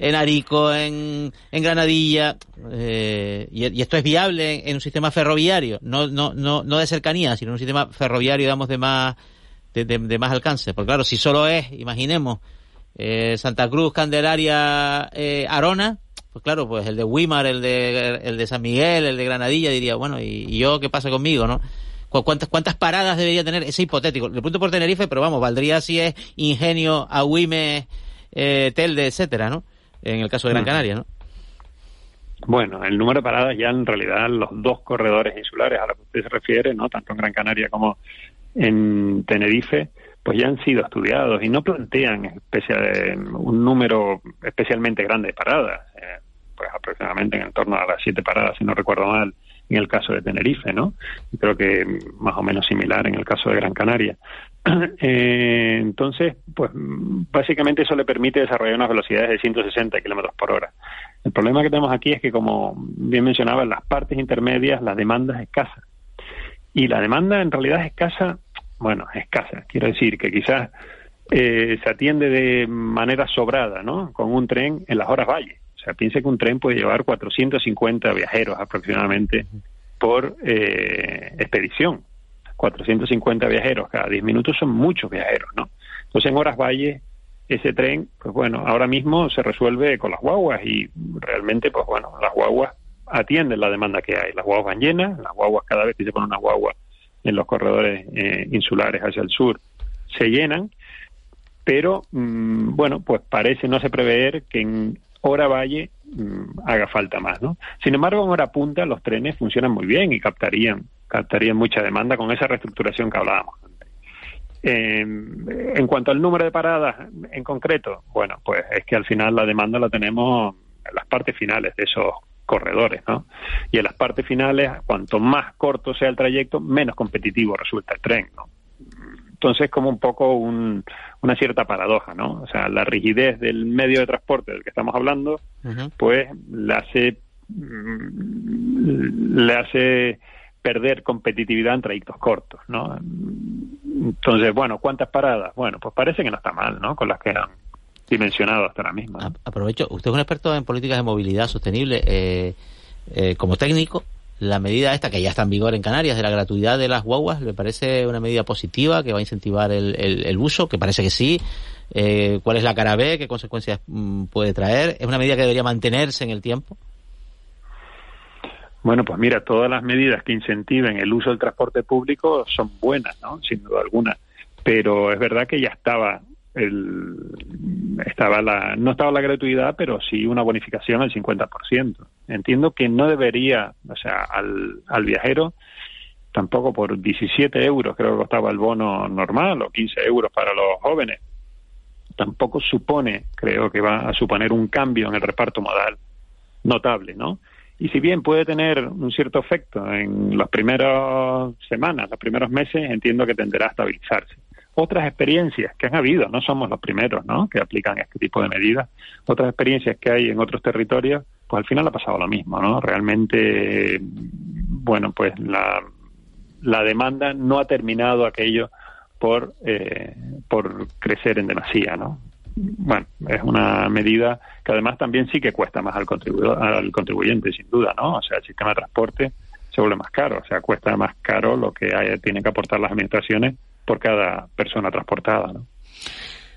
en Arico, en, en Granadilla, eh, y, esto es viable en, un sistema ferroviario, no, no, no, no de cercanía, sino en un sistema ferroviario, digamos, de más, de, más alcance. Porque claro, si solo es, imaginemos, eh, Santa Cruz, Candelaria, eh, Arona, pues claro, pues el de Wimar, el de, el de San Miguel, el de Granadilla, diría, bueno, ¿y, y yo qué pasa conmigo, no? ¿Cuántas, ¿Cuántas paradas debería tener? Es hipotético. Le punto por Tenerife, pero vamos, valdría si es Ingenio, Agüime, eh, Telde, etcétera, ¿no? En el caso de Gran Canaria, ¿no? Bueno, el número de paradas ya en realidad los dos corredores insulares a los que usted se refiere, ¿no? Tanto en Gran Canaria como en Tenerife, pues ya han sido estudiados y no plantean especial, un número especialmente grande de paradas, eh, pues aproximadamente en torno a las siete paradas, si no recuerdo mal, en el caso de Tenerife, ¿no? Creo que más o menos similar en el caso de Gran Canaria. Eh, entonces, pues básicamente eso le permite desarrollar unas velocidades de 160 kilómetros por hora. El problema que tenemos aquí es que, como bien mencionaba, en las partes intermedias la demanda es escasa. Y la demanda en realidad es escasa, bueno, escasa. Quiero decir que quizás eh, se atiende de manera sobrada, ¿no? Con un tren en las horas valle. O sea, piense que un tren puede llevar 450 viajeros aproximadamente por eh, expedición. 450 viajeros cada 10 minutos son muchos viajeros, ¿no? Entonces en Horas Valle ese tren, pues bueno, ahora mismo se resuelve con las guaguas y realmente, pues bueno, las guaguas atienden la demanda que hay. Las guaguas van llenas, las guaguas cada vez que se pone una guagua en los corredores eh, insulares hacia el sur se llenan, pero mm, bueno, pues parece no se prever que en hora valle mm, haga falta más, ¿no? Sin embargo, en hora punta los trenes funcionan muy bien y captarían, captarían mucha demanda con esa reestructuración que hablábamos. Eh, en cuanto al número de paradas en concreto, bueno, pues es que al final la demanda la tenemos en las partes finales de esos corredores, ¿no? Y en las partes finales, cuanto más corto sea el trayecto, menos competitivo resulta el tren, ¿no? Entonces, como un poco una cierta paradoja, ¿no? O sea, la rigidez del medio de transporte del que estamos hablando, pues le hace, mm, le hace perder competitividad en trayectos cortos, ¿no? Entonces, bueno, ¿cuántas paradas? Bueno, pues parece que no está mal, ¿no? Con las que han dimensionado hasta ahora misma. Aprovecho, usted es un experto en políticas de movilidad sostenible. Eh, eh, como técnico, la medida esta que ya está en vigor en Canarias de la gratuidad de las guaguas, ¿le parece una medida positiva que va a incentivar el, el, uso? Que parece que sí. Eh, ¿Cuál es la cara B? ¿Qué consecuencias mm, puede traer? ¿Es una medida que debería mantenerse en el tiempo? Bueno, pues mira, todas las medidas que incentiven el uso del transporte público son buenas, ¿no? Sin duda alguna. Pero es verdad que ya estaba el, estaba la, no estaba la gratuidad, pero sí una bonificación al 50%. Entiendo que no debería, o sea, al, al viajero, tampoco por 17 euros, creo que costaba el bono normal, o 15 euros para los jóvenes, tampoco supone, creo que va a suponer un cambio en el reparto modal notable, ¿no? Y si bien puede tener un cierto efecto en las primeras semanas, los primeros meses, entiendo que tenderá a estabilizarse otras experiencias que han habido, no somos los primeros ¿no? que aplican este tipo de medidas, otras experiencias que hay en otros territorios, pues al final ha pasado lo mismo, ¿no? Realmente, bueno, pues la, la demanda no ha terminado aquello por, eh, por crecer en demasía, ¿no? Bueno, es una medida que además también sí que cuesta más al, contribuidor, al contribuyente, sin duda, ¿no? O sea, el sistema de transporte se vuelve más caro, o sea, cuesta más caro lo que hay, tienen que aportar las administraciones por cada persona transportada. ¿no?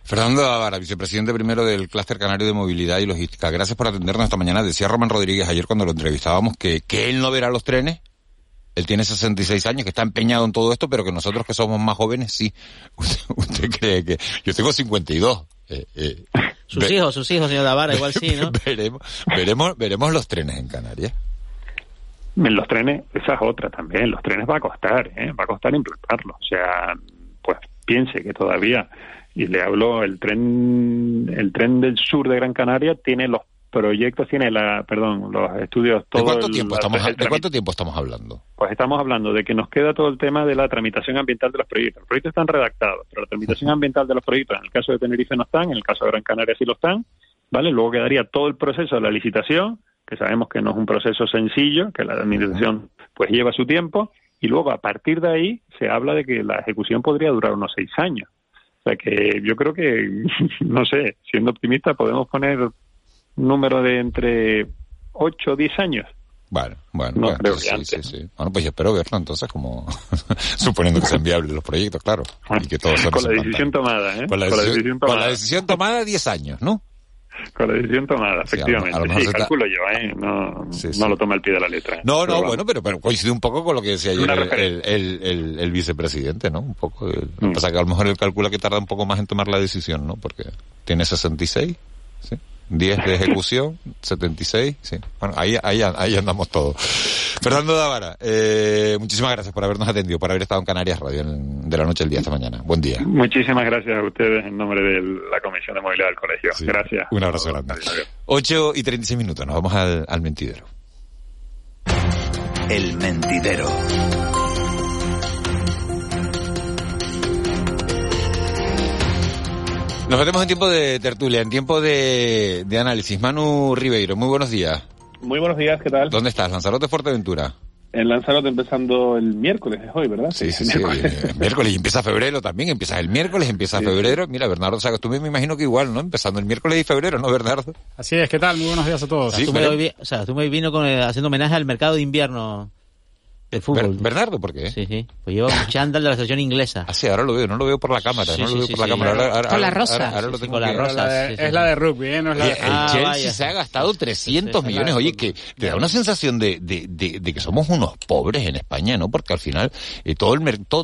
Fernando Avara, vicepresidente primero del Clúster Canario de Movilidad y Logística. Gracias por atendernos esta mañana. Decía Román Rodríguez ayer cuando lo entrevistábamos que, que él no verá los trenes. Él tiene 66 años, que está empeñado en todo esto, pero que nosotros que somos más jóvenes, sí. Usted, cree que... Yo tengo 52. Eh, eh, Sus hijos, sus hijos, señor Davara, igual sí, ¿no? veremos, veremos, veremos los trenes en Canarias. En los trenes, esa es otra también, los trenes va a costar, ¿eh? va a costar implantarlos. O sea, piense que todavía, y le hablo, el tren, el tren del sur de Gran Canaria tiene los proyectos, tiene la, perdón, los estudios... Todo ¿De cuánto, tiempo, estamos, ¿De cuánto tiempo estamos hablando? Pues estamos hablando de que nos queda todo el tema de la tramitación ambiental de los proyectos. Los proyectos están redactados, pero la tramitación ambiental de los proyectos, en el caso de Tenerife no están, en el caso de Gran Canaria sí lo están, ¿vale? Luego quedaría todo el proceso de la licitación, que sabemos que no es un proceso sencillo, que la administración pues lleva su tiempo, y luego a partir de ahí se habla de que la ejecución podría durar unos seis años. O sea que yo creo que, no sé, siendo optimista podemos poner un número de entre 8 o 10 años. Bueno, bueno, bueno, bueno, pues yo espero verlo entonces como suponiendo que sean viables los proyectos, claro. Y que todo con la decisión tomada, ¿eh? Con la, decisión, tomada. Con la decisión tomada 10 años, ¿no? Con la decisión tomada, efectivamente. Sí, calculo yo, ¿eh? No, no lo toma el pie de la letra. No, no, bueno, pero, pero coincide un poco con lo que decía ayer el, el, el, el, vicepresidente, ¿no? Un poco. Lo que pasa que a lo mejor él calcula que tarda un poco más en tomar la decisión, ¿no? Porque tiene 66, ¿sí? 10 de ejecución, 76, sí. Bueno, ahí, ahí, ahí andamos todos. Fernando Davara, eh, muchísimas gracias por habernos atendido, por haber estado en Canarias Radio de la noche al día esta mañana. Buen día. Muchísimas gracias a ustedes en nombre de la Comisión de Movilidad del Colegio. Gracias. Un abrazo grande. 8 y 36 minutos, nos vamos al, al mentidero. El mentidero. Nos metemos en tiempo de tertulia, en tiempo de, de análisis. Manu Ribeiro, muy buenos días. Muy buenos días, ¿qué tal? ¿Dónde estás? Lanzarote, Fuerteventura. En Lanzarote empezando el miércoles es hoy, ¿verdad? Sí, sí, sí. Miércoles. miércoles y empieza febrero también. Empieza el miércoles, empieza febrero. Mira, Bernardo Sagas, tú me imagino que igual, ¿no? Empezando el miércoles y febrero, ¿no, Bernardo? Así es, ¿qué tal? Muy buenos días a todos. Sí, tú, me, o sea, tú me vino con, haciendo homenaje al mercado de invierno el fútbol. Bernardo, ¿por qué? Sí, sí. Pues lleva un chándal de la selección inglesa. Ah, sí, ahora lo veo, no lo veo por la cámara, no lo veo por la cámara. Ahora, con la rosa. Ahora, lo tengo con la rosa. Es la de rugby, ¿eh? No es la de... El ah, Chelsea se ha gastado 300 millones. Oye, que te da una sensación de, de, de, que somos unos pobres en España, ¿no? Porque al final eh, todo el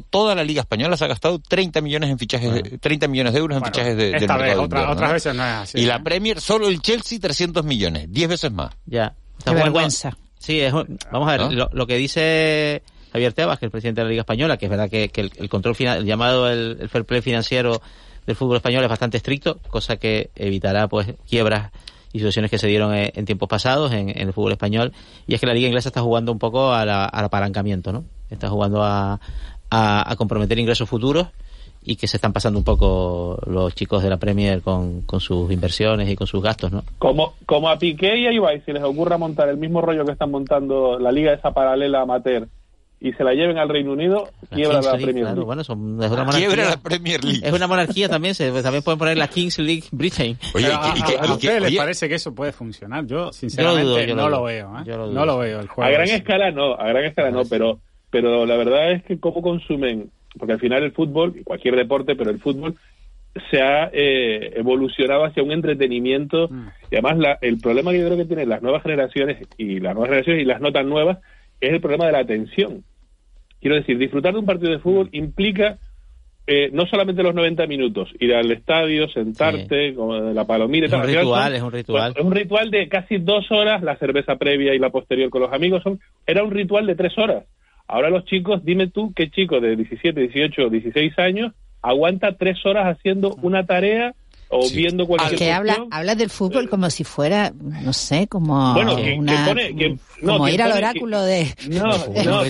toda la Liga Española se ha gastado 30 millones en fichajes, de, 30 millones de euros en fichajes de, del mercado otra, Otras veces no es así. Y la Premier, solo el Chelsea 300 millones, 10 veces más. Ya. Qué vergüenza. Sí, es, vamos a ver, lo, lo que dice Javier Tebas, que es el presidente de la Liga Española, que es verdad que, el, control final, el llamado el, fair play financiero del fútbol español es bastante estricto, cosa que evitará pues quiebras y situaciones que se dieron en, tiempos pasados en, el fútbol español. Y es que la Liga Inglesa está jugando un poco al apalancamiento, ¿no? Está jugando a, comprometer ingresos futuros y que se están pasando un poco los chicos de la Premier con, sus inversiones y con sus gastos, ¿no? Como, como a Piqué y a Ibai, si les ocurra montar el mismo rollo que están montando la liga esa paralela amateur y se la lleven al Reino Unido, quiebra la, Premier League. Bueno, son, es una monarquía, quiebra la Premier League. Es una monarquía también, se, también pueden poner la Kings League Britain. Oye, ¿y, a, ustedes les parece que eso puede funcionar? Yo, sinceramente, no lo, veo. ¿eh? no lo veo el juego. A gran escala no, a gran escala no, pero, pero la verdad es que cómo consumen, porque al final el fútbol, cualquier deporte, pero el fútbol se ha eh, evolucionado hacia un entretenimiento mm. y además la, el problema que yo creo que tienen las nuevas generaciones y las nuevas generaciones y las no tan nuevas es el problema de la atención. Quiero decir, disfrutar de un partido de fútbol mm. implica eh, no solamente los 90 minutos, ir al estadio, sentarte, con la palomita. Es un ritual, es un ritual. Es un ritual de casi dos horas, la cerveza previa y la posterior con los amigos. Son, era un ritual de tres horas. Ahora los chicos, dime tú qué chico de 17, 18, 16 años aguanta tres horas haciendo una tarea o viendo cualquier que habla habla del fútbol como si fuera no sé como bueno, que, una, pone, que, no, como ir al oráculo de no no no,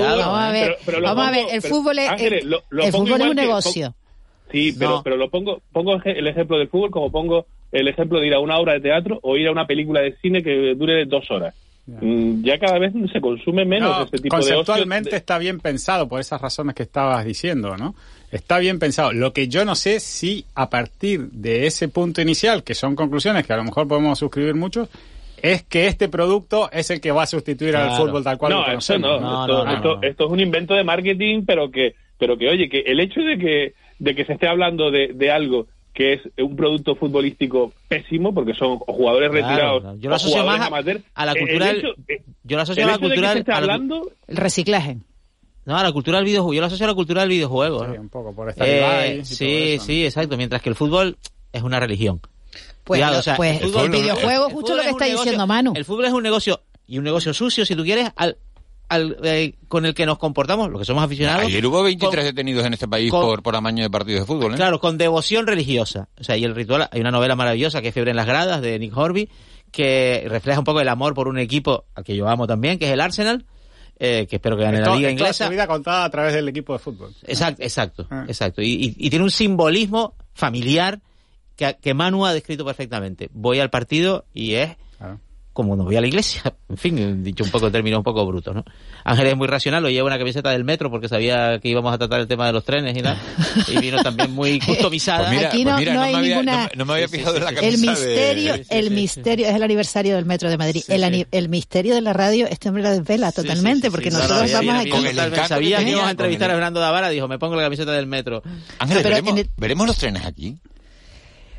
vamos a ver vamos a ver el fútbol es el fútbol es un negocio. Sí pero pero lo pongo pongo el ejemplo del fútbol como pongo el ejemplo de ir a una obra de teatro o ir a una película de cine que dure dos horas ya cada vez se consume menos este tipo de Conceptualmente está bien pensado por esas razones que estabas diciendo, ¿no? Está bien pensado. Lo que yo no sé si a partir de ese punto inicial, que son conclusiones que a lo mejor podemos suscribir muchos, es que este producto es el que va a sustituir al fútbol tal cual no, lo Eso no. esto, esto, es un invento de marketing, pero que, pero que oye, que el hecho de que, de que se esté hablando de, de algo que es un producto futbolístico pésimo porque son jugadores retirados yo lo asocio más a, la cultura yo lo asocio a la cultura hablando el reciclaje no, a la cultura del videojuego. Yo lo asocio a la cultura del videojuego. Sí, un poco, por estar eh, Sí, sí, exacto. Mientras que el fútbol es una religión. Pues, o sea, pues el, videojuego, justo lo que está diciendo Manu. El fútbol es un negocio y un negocio sucio, si tú quieres, al, al, eh, con el que nos comportamos, los que somos aficionados. Ayer hubo 23 detenidos en este país por, por amaño de partidos de fútbol. ¿eh? Claro, con devoción religiosa. O sea, y el ritual, hay una novela maravillosa que es Fiebre en las Gradas de Nick Horby, que refleja un poco el amor por un equipo al que yo amo también, que es el Arsenal. Eh, que espero que gane la liga inglesa. Toda vida contada a través del equipo de fútbol. Exacto, exacto, ah. exacto. Y, y, tiene un simbolismo familiar que, que Manu ha descrito perfectamente. Voy al partido y es como no voy a la iglesia. En fin, dicho un poco en términos un poco brutos, ¿no? Ángel es muy racional, lo lleva una camiseta del metro porque sabía que íbamos a tratar el tema de los trenes y nada. Y vino también muy customizada. Pues Aquí no, pues no, hay me ninguna... no, me había fijado en la camiseta El misterio, el misterio, es el aniversario del metro de Madrid. El, el, misterio de la radio, este hombre la desvela totalmente porque nosotros vamos aquí... Sabía que íbamos a entrevistar a Fernando Davara, dijo, me pongo la camiseta del metro. Ángel, ¿veremos los trenes aquí?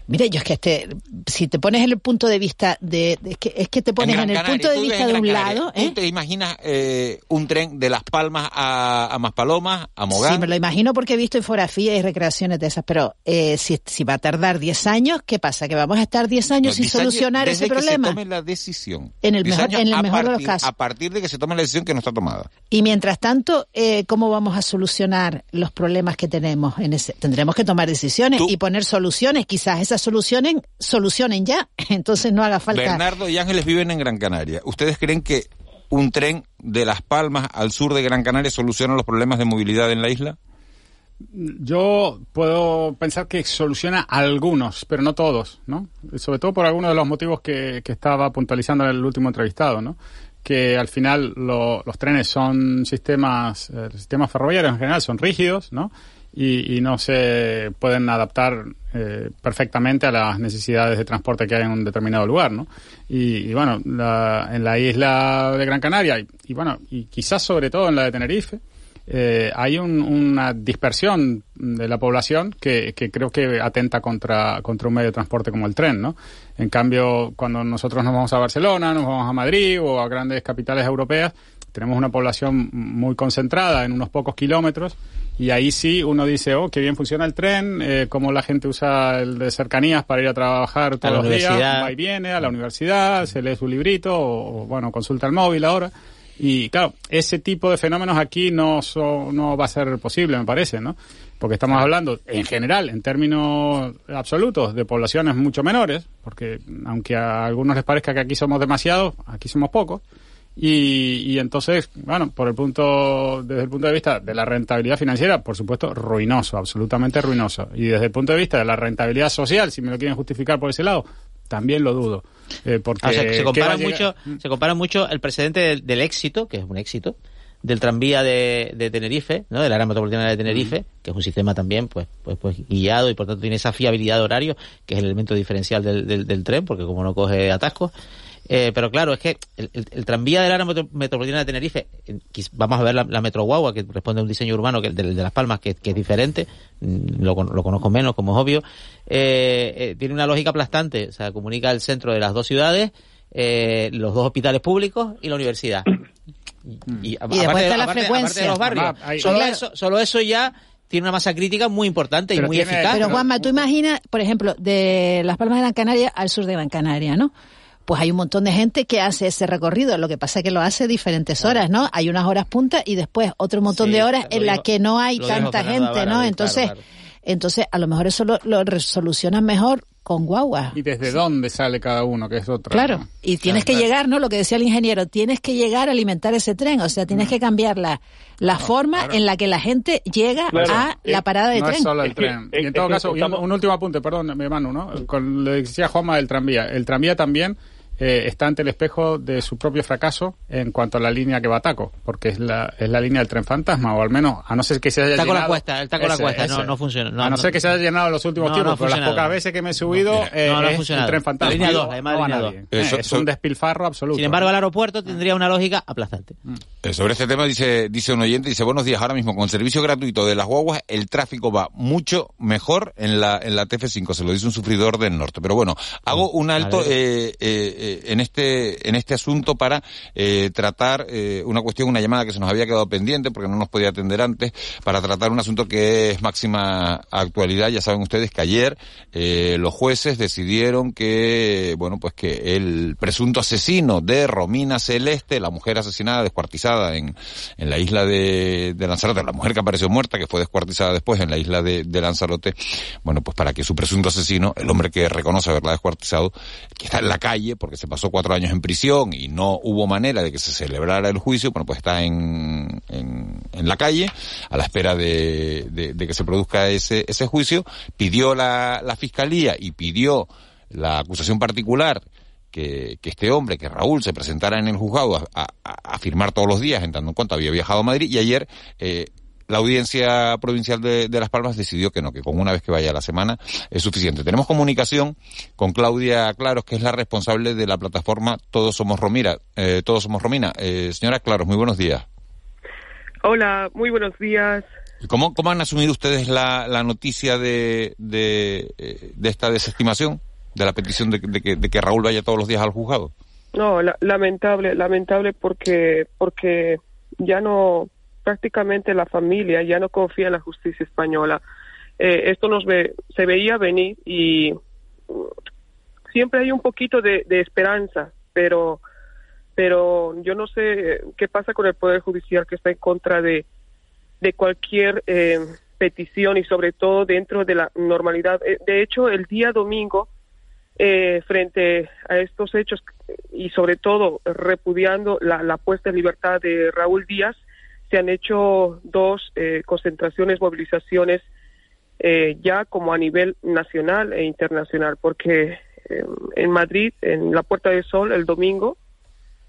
Mire, yo es que este, si te pones en el punto de vista de, es, que, es que te pones en, el punto de vista de un lado. ¿eh? ¿Tú te imaginas eh, un tren de Las Palmas a, a Maspalomas, a Mogán? Sí, me lo imagino porque he visto infografías y recreaciones de esas, pero eh, si, si va a tardar 10 años, ¿qué pasa? ¿Que vamos a estar 10 años sin solucionar ese problema? Que se tome la decisión. En el mejor, en el mejor de los casos. A partir de que se tome la decisión que no está tomada. Y mientras tanto, eh, ¿cómo vamos a solucionar los problemas que tenemos? en ese Tendremos que tomar decisiones y poner soluciones. Quizás esas soluciones solucionen ya, entonces no haga falta. Bernardo y Ángeles viven en Gran Canaria. ¿Ustedes creen que un tren de Las Palmas al sur de Gran Canaria soluciona los problemas de movilidad en la isla? Yo puedo pensar que soluciona algunos, pero no todos, ¿no? Sobre todo por algunos de los motivos que, estaba puntualizando el último entrevistado, ¿no? Que al final los trenes son sistemas, eh, sistemas ferroviarios en general son rígidos, ¿no? Y, no se pueden adaptar eh, perfectamente a las necesidades de transporte que hay en un determinado lugar, ¿no? Y, bueno, en la isla de Gran Canaria y, bueno, y quizás sobre todo en la de Tenerife, eh, hay una dispersión de la población que, que, creo que atenta contra, contra un medio de transporte como el tren, ¿no? En cambio, cuando nosotros nos vamos a Barcelona, nos vamos a Madrid o a grandes capitales europeas, tenemos una población muy concentrada en unos pocos kilómetros y ahí sí uno dice, oh, qué bien funciona el tren, eh, cómo la gente usa el de cercanías para ir a trabajar todos los días, va y viene a la universidad, se lee su librito o, bueno, consulta el móvil ahora. Y claro, ese tipo de fenómenos aquí no, no va a ser posible, me parece, ¿no? Porque estamos hablando, en general, en términos absolutos, de poblaciones mucho menores, porque aunque a algunos les parezca que aquí somos demasiados, aquí somos pocos. Y, y, entonces, bueno, por el punto, desde el punto de vista de la rentabilidad financiera, por supuesto, ruinoso, absolutamente ruinoso. Y desde el punto de vista de la rentabilidad social, si me lo quieren justificar por ese lado, también lo dudo. Eh, porque ah, se, compara mucho, se compara mucho el precedente del, éxito, que es un éxito, del tranvía de, de Tenerife, ¿no? del área metropolitana de Tenerife, que es un sistema también pues, pues, pues guiado y por tanto tiene esa fiabilidad de horario, que es el elemento diferencial del, del, del tren, porque como no coge atascos. Eh, pero claro, es que el, tranvía del área metropolitana de Tenerife, vamos a ver la, Metro Guagua, que responde a un diseño urbano que de, de Las Palmas, que, es diferente, mm, lo, lo, conozco menos, como es obvio, eh, eh, tiene una lógica aplastante, o sea, comunica el centro de las dos ciudades, los dos hospitales públicos y la universidad. Y, después está la frecuencia. de los barrios. solo, eso, solo eso ya tiene una masa crítica muy importante y muy eficaz. Pero Juanma, tú imaginas, por ejemplo, de Las Palmas de Gran Canaria al sur de Gran Canaria, ¿no? Pues hay un montón de gente que hace ese recorrido. Lo que pasa es que lo hace diferentes horas, ¿no? Hay unas horas puntas y después otro montón de horas en las que no hay tanta gente, ¿no? Entonces, entonces a lo mejor eso lo, lo resolucionan mejor con guagua. ¿Y desde dónde sale cada uno? Que es otra. Claro, y tienes que llegar, ¿no? Lo que decía el ingeniero, tienes que llegar a alimentar ese tren, o sea, tienes mm. que cambiar la, la forma en la que la gente llega a la parada de no tren. Es solo el tren. Y en todo caso, un, último apunte, perdón, mi hermano, ¿no? Con lo que decía Juanma del tranvía. El tranvía también eh, está ante el espejo de su propio fracaso en cuanto a la línea que va a Taco, porque es la, es la línea del tren fantasma, o al menos, a no ser que se haya llenado... La cuesta, el taco la cuesta, no, no funciona. a no, ser que se haya llenado los últimos tiempos, pero las pocas veces que me he subido eh, es el tren fantasma. línea 2, además línea 2. es un despilfarro absoluto. Sin embargo, el aeropuerto tendría una lógica aplastante. Eh, sobre este tema dice, dice un oyente, dice, buenos días, ahora mismo con servicio gratuito de las guaguas, el tráfico va mucho mejor en la, en la TF5, se lo dice un sufridor del norte. Pero bueno, hago un alto, eh, eh, eh, en este en este asunto para eh, tratar eh, una cuestión, una llamada que se nos había quedado pendiente porque no nos podía atender antes, para tratar un asunto que es máxima actualidad. Ya saben ustedes que ayer los jueces decidieron que, bueno, pues que el presunto asesino de Romina Celeste, la mujer asesinada, descuartizada en, en la isla de, de Lanzarote, la mujer que apareció muerta, que fue descuartizada después en la isla de, de Lanzarote, bueno, pues para que su presunto asesino, el hombre que reconoce haberla descuartizado, que está en la calle porque se pasó cuatro años en prisión y no hubo manera de que se celebrara el juicio, bueno, pues está en, en, la calle a la espera de, de, de, que se produzca ese, ese juicio, pidió la, la fiscalía y pidió la acusación particular que, que, este hombre, que Raúl, se presentara en el juzgado a, a, a, firmar todos los días, en tanto en cuanto había viajado a Madrid, y ayer eh, la audiencia provincial de, de, Las Palmas decidió que no, que con una vez que vaya a la semana es suficiente. Tenemos comunicación con Claudia Claros, que es la responsable de la plataforma Todos Somos Romina. Eh, Todos Somos Romina. Eh, señora Claros, muy buenos días. Hola, muy buenos días. ¿Cómo, cómo han asumido ustedes la, la noticia de, de, eh, de, esta desestimación, de la petición de, de, que, de que Raúl vaya todos los días al juzgado? No, la, lamentable, lamentable porque, porque ya no, prácticamente la familia ya no confía en la justicia española. Eh, esto nos ve, se veía venir y siempre hay un poquito de, esperanza, pero pero yo no sé qué pasa con el poder judicial que está en contra de de cualquier eh, petición y sobre todo dentro de la normalidad. Eh, de hecho, el día domingo eh, frente a estos hechos y sobre todo repudiando la puesta en libertad de Raúl Díaz, se han hecho dos eh, concentraciones, movilizaciones eh, ya como a nivel nacional e internacional, porque eh, en Madrid, en la Puerta del Sol, el domingo,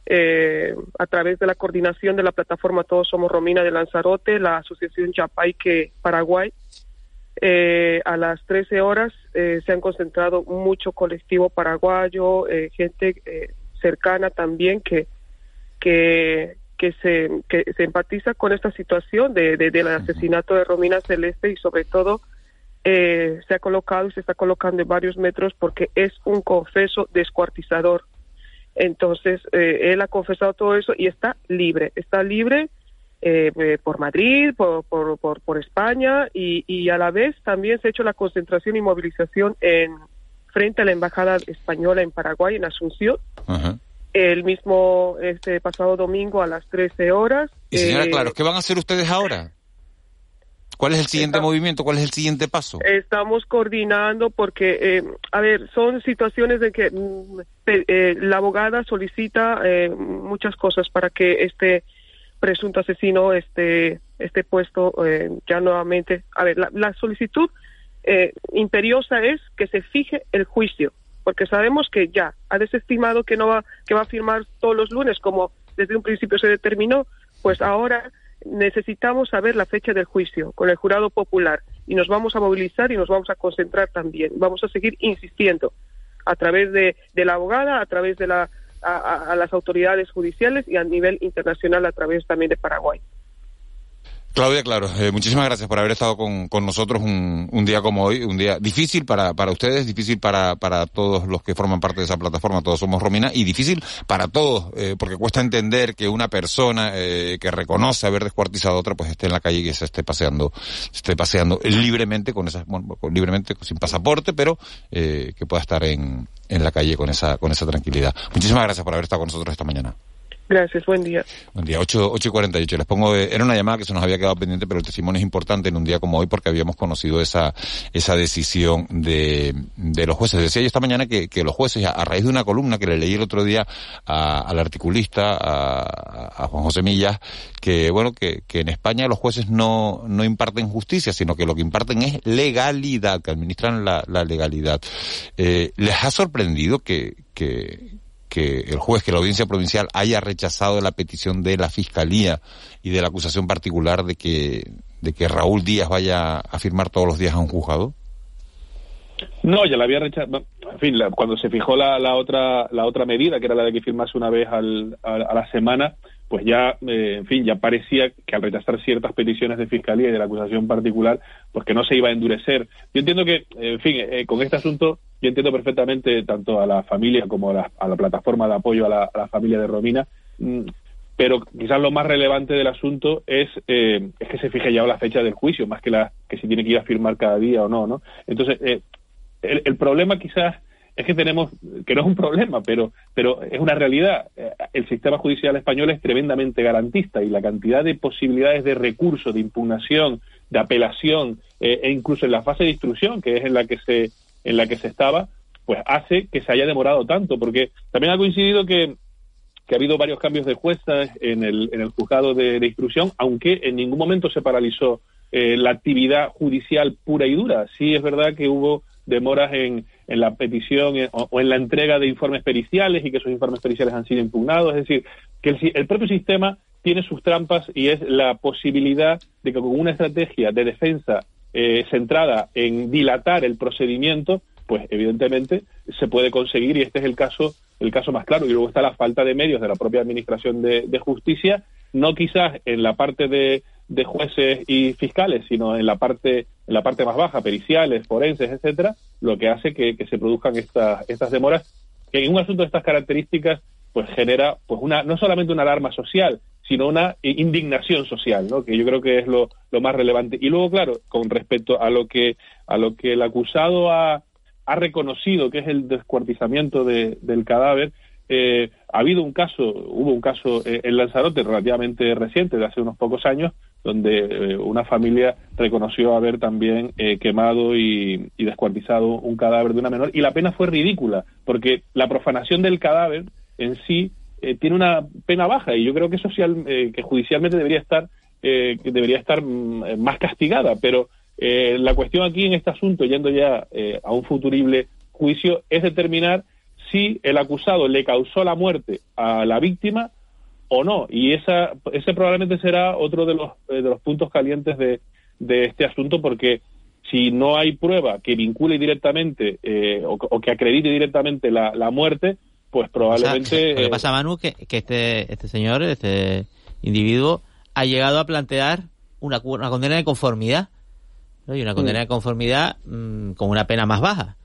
eh, a través de la coordinación de la plataforma Todos Somos Romina de Lanzarote, la Asociación Chapaique Paraguay, eh, a las 13 horas se han concentrado mucho colectivo paraguayo, gente cercana también que, que, que se, que se empatiza con esta situación de, de, del asesinato de Romina Celeste y sobre todo eh, se ha colocado y se está colocando en varios metros porque es un confeso descuartizador. Entonces, eh, él ha confesado todo eso y está libre, está libre eh, eh por Madrid, por, por, por, por España y, y, a la vez también se ha hecho la concentración y movilización en frente a la Embajada Española en Paraguay, en Asunción. -huh el mismo este pasado domingo a las 13 horas. Y señora, eh, claro, ¿qué van a hacer ustedes ahora? ¿Cuál es el siguiente movimiento? ¿Cuál es el siguiente paso? Estamos coordinando porque, eh, a ver, son situaciones de que mm, eh, la abogada solicita eh, muchas cosas para que este presunto asesino esté, esté puesto eh, ya nuevamente. A ver, la, la solicitud imperiosa es que se fije el juicio porque sabemos que ya ha desestimado que no va que va a firmar todos los lunes como desde un principio se determinó, pues ahora necesitamos saber la fecha del juicio con el jurado popular y nos vamos a movilizar y nos vamos a concentrar también. Vamos a seguir insistiendo a través de, la abogada, a través de la a, a, las autoridades judiciales y a nivel internacional a través también de Paraguay. Claudia, claro, eh, muchísimas gracias por haber estado con, con nosotros un, un, día como hoy, un día difícil para, para ustedes, difícil para, para todos los que forman parte de esa plataforma, todos somos Romina, y difícil para todos, eh, porque cuesta entender que una persona eh, que reconoce haber descuartizado a otra, pues esté en la calle y se esté paseando, se esté paseando libremente con esas, bueno, libremente sin pasaporte, pero que pueda estar en, en la calle con esa, con esa tranquilidad. Muchísimas gracias por haber estado con nosotros esta mañana. Gracias, buen día. Buen día, 8, 8 y 48. Les pongo, era una llamada que se nos había quedado pendiente, pero el testimonio es importante en un día como hoy porque habíamos conocido esa, esa decisión de, de los jueces. Decía yo esta mañana que, que los jueces, a, a, raíz de una columna que le leí el otro día a, al articulista, a, a, Juan José Millas, que bueno, que, que en España los jueces no, no imparten justicia, sino que lo que imparten es legalidad, que administran la, la legalidad. Eh, ¿Les ha sorprendido que, que, el juez, que la audiencia provincial haya rechazado la petición de la fiscalía y de la acusación particular de que, de que Raúl Díaz vaya a firmar todos los días a un juzgado? No, ya la había rechazado. En fin, cuando se fijó la, la, otra la otra medida, que era la de que firmase una vez al, a, a, la semana, pues ya, eh, en fin, ya parecía que al rechazar ciertas peticiones de fiscalía y de la acusación particular, pues que no se iba a endurecer. Yo entiendo que, en fin, eh, con este asunto, yo entiendo perfectamente tanto a la familia como a la, plataforma de apoyo a la, familia de Romina, mm, pero quizás lo más relevante del asunto es, eh, es que se fije ya la fecha del juicio, más que la que si tiene que ir a firmar cada día o no, ¿no? Entonces, el, el problema quizás es que tenemos, que no es un problema, pero, pero es una realidad. El sistema judicial español es tremendamente garantista y la cantidad de posibilidades de recurso, de impugnación, de apelación, eh, e incluso en la fase de instrucción, que es en la que se, en la que se estaba, pues hace que se haya demorado tanto, porque también ha coincidido que, que ha habido varios cambios de juezas en el, en el juzgado de, instrucción, aunque en ningún momento se paralizó eh, la actividad judicial pura y dura. Sí es verdad que hubo demoras en, en la petición eh, o, en la entrega de informes periciales y que esos informes periciales han sido impugnados. Es decir, que el, propio sistema tiene sus trampas y es la posibilidad de que con una estrategia de defensa eh, centrada en dilatar el procedimiento, pues evidentemente se puede conseguir y este es el caso el caso más claro y luego está la falta de medios de la propia administración de justicia no quizás en la parte de, de jueces y fiscales, sino en la parte en la parte más baja, periciales, forenses, etcétera, lo que hace que, se produzcan estas estas demoras que en un asunto de estas características pues genera pues una no solamente una alarma social, sino una indignación social, ¿no? Que yo creo que es lo, lo más relevante. Y luego, claro, con respecto a lo que a lo que el acusado ha, ha reconocido que es el descuartizamiento de, del cadáver, eh, ha habido un caso, hubo un caso eh, en Lanzarote relativamente reciente, de hace unos pocos años, donde eh, una familia reconoció haber también eh, quemado y, descuartizado un cadáver de una menor. Y la pena fue ridícula porque la profanación del cadáver en sí eh, tiene una pena baja y yo creo que social que judicialmente debería estar que debería estar mm, más castigada. Pero la cuestión aquí en este asunto yendo ya a un futurible juicio es determinar si el acusado le causó la muerte a la víctima o no. Y esa, ese probablemente será otro de los, eh, de los puntos calientes de, de este asunto porque si no hay prueba que vincule directamente eh, o, que acredite directamente la, la muerte, pues probablemente... lo que pasa, Manu, que, que este, este señor, este individuo, ha llegado a plantear una, una condena de conformidad. Y una condena mm. de conformidad mm, con una pena más baja.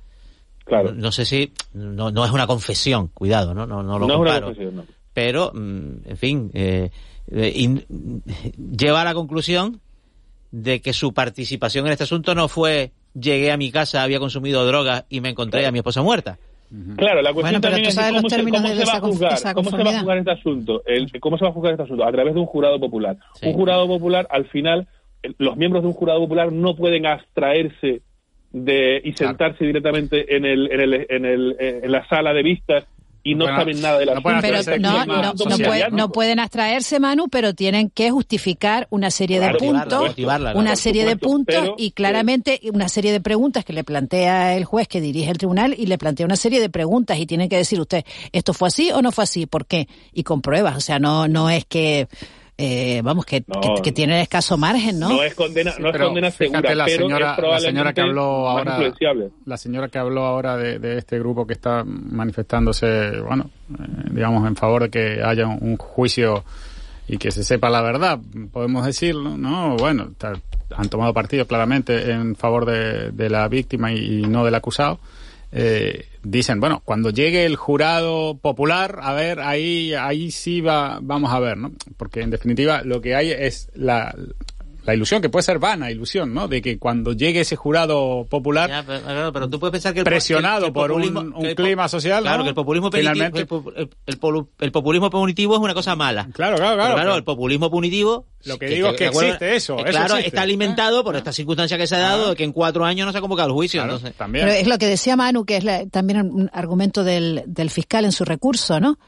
Claro. No, sé si... No, no es una confesión, cuidado, ¿no? No, no lo no Es una confesión, no pero, mm, en fin, eh, eh lleva a la conclusión de que su participación en este asunto no fue llegué a mi casa, había consumido drogas y me encontré a mi esposa muerta. Claro, la cuestión también es cómo, se, va a juzgar, cómo se va a juzgar este asunto, cómo se va a juzgar este asunto a través de un jurado popular. Un jurado popular, al final, los miembros de un jurado popular no pueden abstraerse de y sentarse directamente en el, en el, en el, en la sala de vistas y no, saben nada de la no, no, pueden abstraerse, Manu, pero tienen que justificar una serie de puntos, una serie de puntos y claramente una serie de preguntas que le plantea el juez que dirige el tribunal y le plantea una serie de preguntas y tienen que decir usted, ¿esto fue así o no fue así? ¿Por qué? Y con pruebas, o sea, no, no es que eh, vamos, que, que, tienen escaso margen, ¿no? No es condena, no es condena segura, la pero señora, la señora que habló ahora, la señora que habló ahora de, este grupo que está manifestándose, bueno, eh, digamos, en favor de que haya un, juicio y que se sepa la verdad, podemos decirlo, ¿no? Bueno, han tomado partido claramente en favor de, de la víctima y, no del acusado. Eh, dicen, bueno, cuando llegue el jurado popular, a ver, ahí, ahí sí va, vamos a ver, ¿no? Porque en definitiva lo que hay es la, la ilusión, que puede ser vana ilusión, ¿no? De que cuando llegue ese jurado popular, pero, tú puedes pensar que el, presionado por un, clima social, claro, que el populismo Finalmente... el, populismo punitivo es una cosa mala. Claro, claro, claro. claro, el populismo punitivo. Lo que, digo es que existe eso. Eh, claro, está alimentado por esta circunstancia que se ha dado de que en cuatro años no se ha convocado el juicio. entonces. También. Pero es lo que decía Manu, que es también un argumento del, del fiscal en su recurso, ¿no?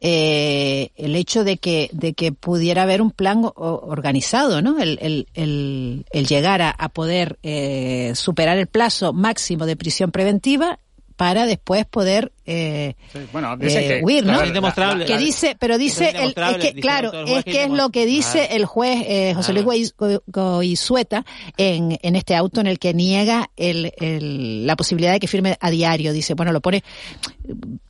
Eh, el hecho de que, de que pudiera haber un plan organizado, ¿no? El, el, el, llegar a, poder eh, superar el plazo máximo de prisión preventiva para después poder eh, bueno, eh, huir, ¿no? Es demostrable. Que dice, pero dice, el, es que, claro, es que es lo que dice el juez eh, José Luis Goizueta en, en este auto en el que niega el, el, la posibilidad de que firme a diario. Dice, bueno, lo pone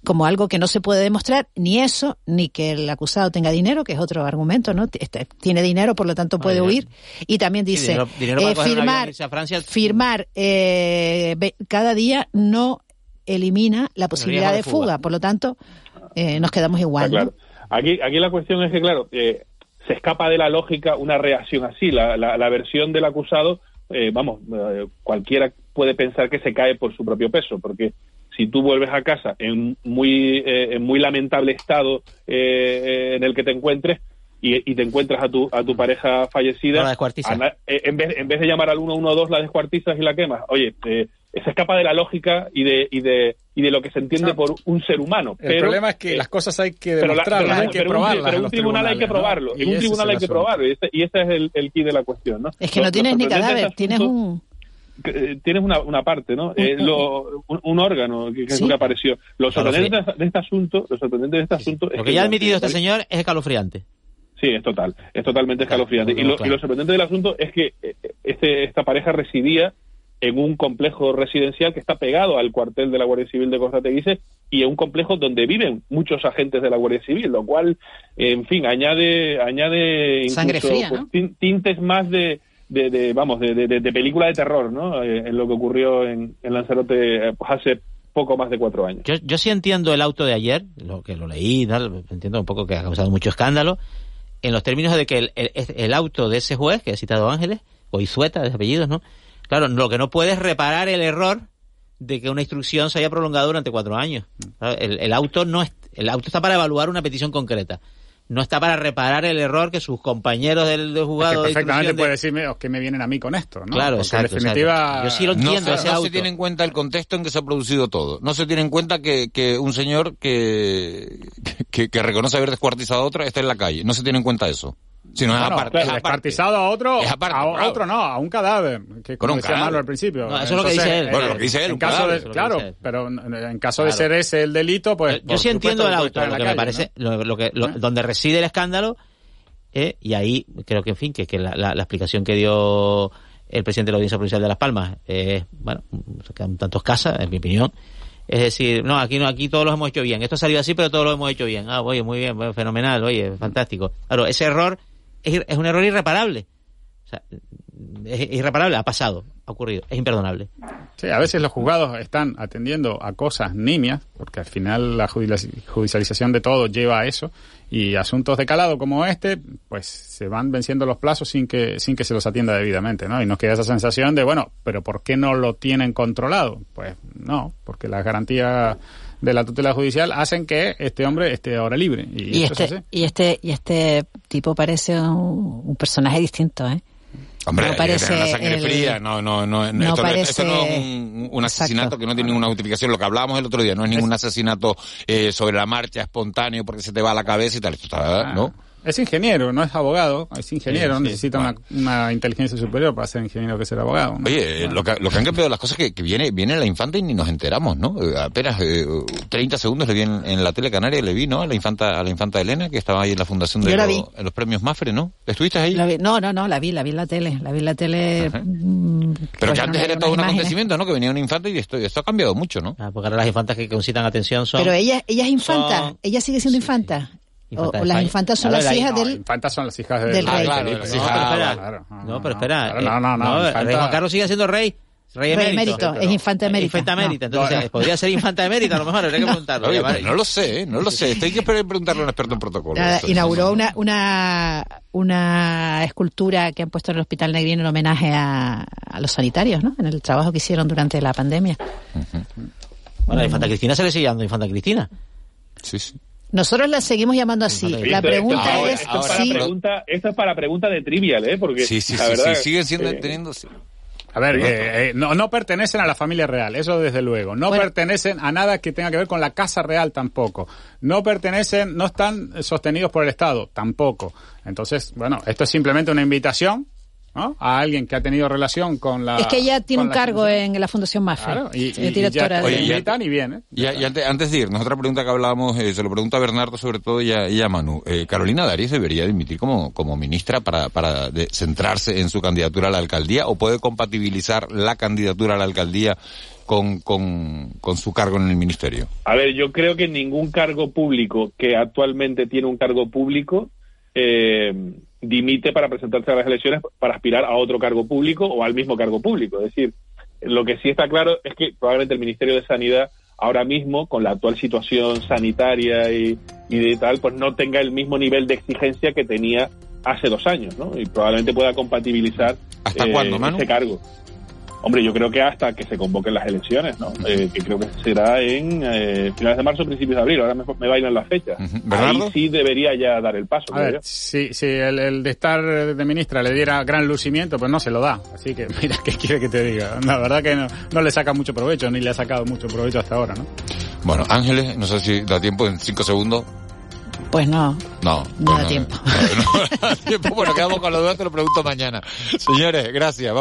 como algo que no se puede demostrar, ni eso, ni que el acusado tenga dinero, que es otro argumento, ¿no? Este, tiene dinero, por lo tanto puede huir. Y también dice, eh, firmar, firmar eh, cada día no elimina la posibilidad de fuga. Por lo tanto, eh, nos quedamos igual. Claro. Aquí, aquí la cuestión es que, claro, eh, se escapa de la lógica una reacción así. La, la, versión del acusado, eh, vamos, cualquiera puede pensar que se cae por su propio peso, porque si tú vuelves a casa en muy, en muy lamentable estado en el que te encuentres, y, te encuentras a tu, a tu pareja fallecida, en, vez, en vez de llamar al 112 la descuartizas y la quemas. Oye, eh, se escapa de la lógica y de, y de, y de lo que se entiende por un ser humano. El problema es que eh, las cosas hay que demostrarlas, hay que probarlas. Pero en un tribunal hay que probarlo. En un tribunal hay que probarlo. Y ese, y ese es el, el key de la cuestión, ¿no? Es que no tienes ni cadáver, tienes un eh, tienes una, una parte, ¿no? Eh, lo, un, órgano que, que apareció. Lo sorprendente de este asunto, lo sorprendente de este asunto lo que, ya ha admitido este señor es escalofriante. Sí, es total, es totalmente escalofriante. y, lo, y, lo, sorprendente del asunto es que este, esta pareja residía en un complejo residencial que está pegado al cuartel de la Guardia Civil de Costa Teguise y en un complejo donde viven muchos agentes de la Guardia Civil, lo cual, en fin, añade añade fría, pues, tintes más de, de, vamos de, de, película de terror, ¿no? Eh, en lo que ocurrió en, en Lanzarote eh, pues, hace poco más de cuatro años. Yo, yo sí entiendo el auto de ayer, lo que lo leí, entiendo un poco que ha causado mucho escándalo, en los términos de que el, el, el auto de ese juez que ha citado Ángeles, o Izueta, de apellidos, ¿no? Claro, lo que no puede es reparar el error de que una instrucción se haya prolongado durante cuatro años. El, el, auto no es, el auto está para evaluar una petición concreta. No está para reparar el error que sus compañeros del, del juzgado. perfectamente puede decirme que me vienen a mí con esto, ¿no? Claro, exacto, en definitiva. Yo sí lo entiendo. No, ese no se tiene en cuenta el contexto en que se ha producido todo. No se tiene en cuenta que, que un señor que, que, que reconoce haber descuartizado a otra está en la calle. No se tiene en cuenta eso. Si no, es aparte, a otro, a, otro no, a un cadáver, que como decía Malo al principio. No, eso es lo que dice él. Bueno, lo que dice él, en caso de, claro, pero en caso de ser ese el delito, pues... Yo sí entiendo el auto, lo que me parece, lo, que, ¿Eh? donde reside el escándalo, eh, y ahí creo que, en fin, que, que la, la, explicación que dio el presidente de la Audiencia Provincial de Las Palmas es, bueno, se quedan tantos casas, en mi opinión, es decir, no, aquí no, aquí todos lo hemos hecho bien. Esto ha salido así, pero todos lo hemos hecho bien. Ah, oye, muy bien, fenomenal, oye, fantástico. Claro, ese error es, es un error irreparable. Es irreparable, ha pasado, ha ocurrido, es imperdonable. Sí, a veces los juzgados están atendiendo a cosas nimias, porque al final la judicialización de todo lleva a eso, y asuntos de calado como este, pues se van venciendo los plazos sin que, sin que se los atienda debidamente, ¿no? Y nos queda esa sensación de, bueno, pero ¿por qué no lo tienen controlado? Pues no, porque las garantías de la tutela judicial hacen que este hombre esté ahora libre. Y, este, y este, y este tipo parece un, personaje distinto, ¿eh? Hombre, no parece una sangre fría, no, no, no, no esto, parece... no es un, un asesinato que no tiene ninguna justificación. Lo que hablábamos el otro día, no es ningún asesinato eh, sobre la marcha, espontáneo, porque se te va a la cabeza y tal. Esto está, ¿no? Es ingeniero, no es abogado, es ingeniero, necesita una, una, inteligencia superior para ser ingeniero que ser abogado. Oye, lo, que, lo que han cambiado las cosas es que, viene, viene la infanta y ni nos enteramos, ¿no? Eh, apenas eh, 30 segundos le vi en, la tele canaria, le vi, ¿no? A la infanta, a la infanta Elena, que estaba ahí en la fundación de en los premios Mafre, ¿no? ¿Estuviste ahí? no, no, no, la vi, la vi en la tele, la vi en la tele. Mm, Pero que antes era todo un acontecimiento, ¿no? Que venía una infanta y esto, esto ha cambiado mucho, ¿no? Ah, porque ahora las infantas que concitan atención son... Pero ella, ella es infanta, ella sigue siendo infanta. O, las infantas son las hijas del. infantas son las hijas del, rey. Ah, claro, no, pero espera. No, no, no. Rey Juan Carlos sigue siendo rey. Rey emérito. es infanta emérita. Infanta emérita, entonces podría ser infanta emérita, a lo mejor habría que preguntarlo. Oye, pues no lo sé, no lo sé. Esto hay que preguntarle a un experto en protocolo. inauguró una, una, una escultura que han puesto en el Hospital Negrín en homenaje a, a los sanitarios, ¿no? En el trabajo que hicieron durante la pandemia. Bueno, a Infanta Cristina se le sigue llamando Infanta Cristina. Sí, sí. Nosotros la seguimos llamando así. La pregunta es esto, sí. pregunta, esto es para pregunta de trivial, ¿eh? Porque sí, sí, la sí, verdad, sí, siguen siendo eh, teniendo. A ver, eh, eh, no, no, pertenecen a la familia real, eso desde luego. No pertenecen a nada que tenga que ver con la casa real tampoco. No pertenecen, no están sostenidos por el Estado tampoco. Entonces, bueno, esto es simplemente una invitación a alguien que ha tenido relación con la... Es que ella tiene un cargo en la Fundación MAFE, claro, y, directora de... y, bien, ¿eh? Y, antes, antes, de irnos, otra pregunta que hablábamos, eh, se lo pregunta a Bernardo sobre todo y a, Manu. Eh, Carolina Darius debería dimitir como, como ministra para, para centrarse en su candidatura a la alcaldía o puede compatibilizar la candidatura a la alcaldía con, con, con, su cargo en el ministerio? A ver, yo creo que ningún cargo público que actualmente tiene un cargo público eh, dimite para presentarse a las elecciones para aspirar a otro cargo público o al mismo cargo público. Es decir, lo que sí está claro es que probablemente el Ministerio de Sanidad ahora mismo, con la actual situación sanitaria y, y de tal, pues no tenga el mismo nivel de exigencia que tenía hace dos años, ¿no? Y probablemente pueda compatibilizar ¿Hasta eh, cuándo, ese cargo. Hombre, yo creo que hasta que se convoquen las elecciones, ¿no? Eh, que creo que será en eh, finales de marzo, principios de abril. Ahora me, me bailan las fechas. Ahí sí debería ya dar el paso. A ver, si, si el, de estar de ministra le diera gran lucimiento, pues no se lo da. Así que mira, ¿qué quiere que te diga? La verdad que no, no le saca mucho provecho, ni le ha sacado mucho provecho hasta ahora, ¿no? Bueno, Ángeles, no sé si da tiempo en cinco segundos. Pues no. No. No da tiempo. tiempo. Bueno, quedamos con los dudas, te lo pregunto mañana. Señores, gracias. Vamos.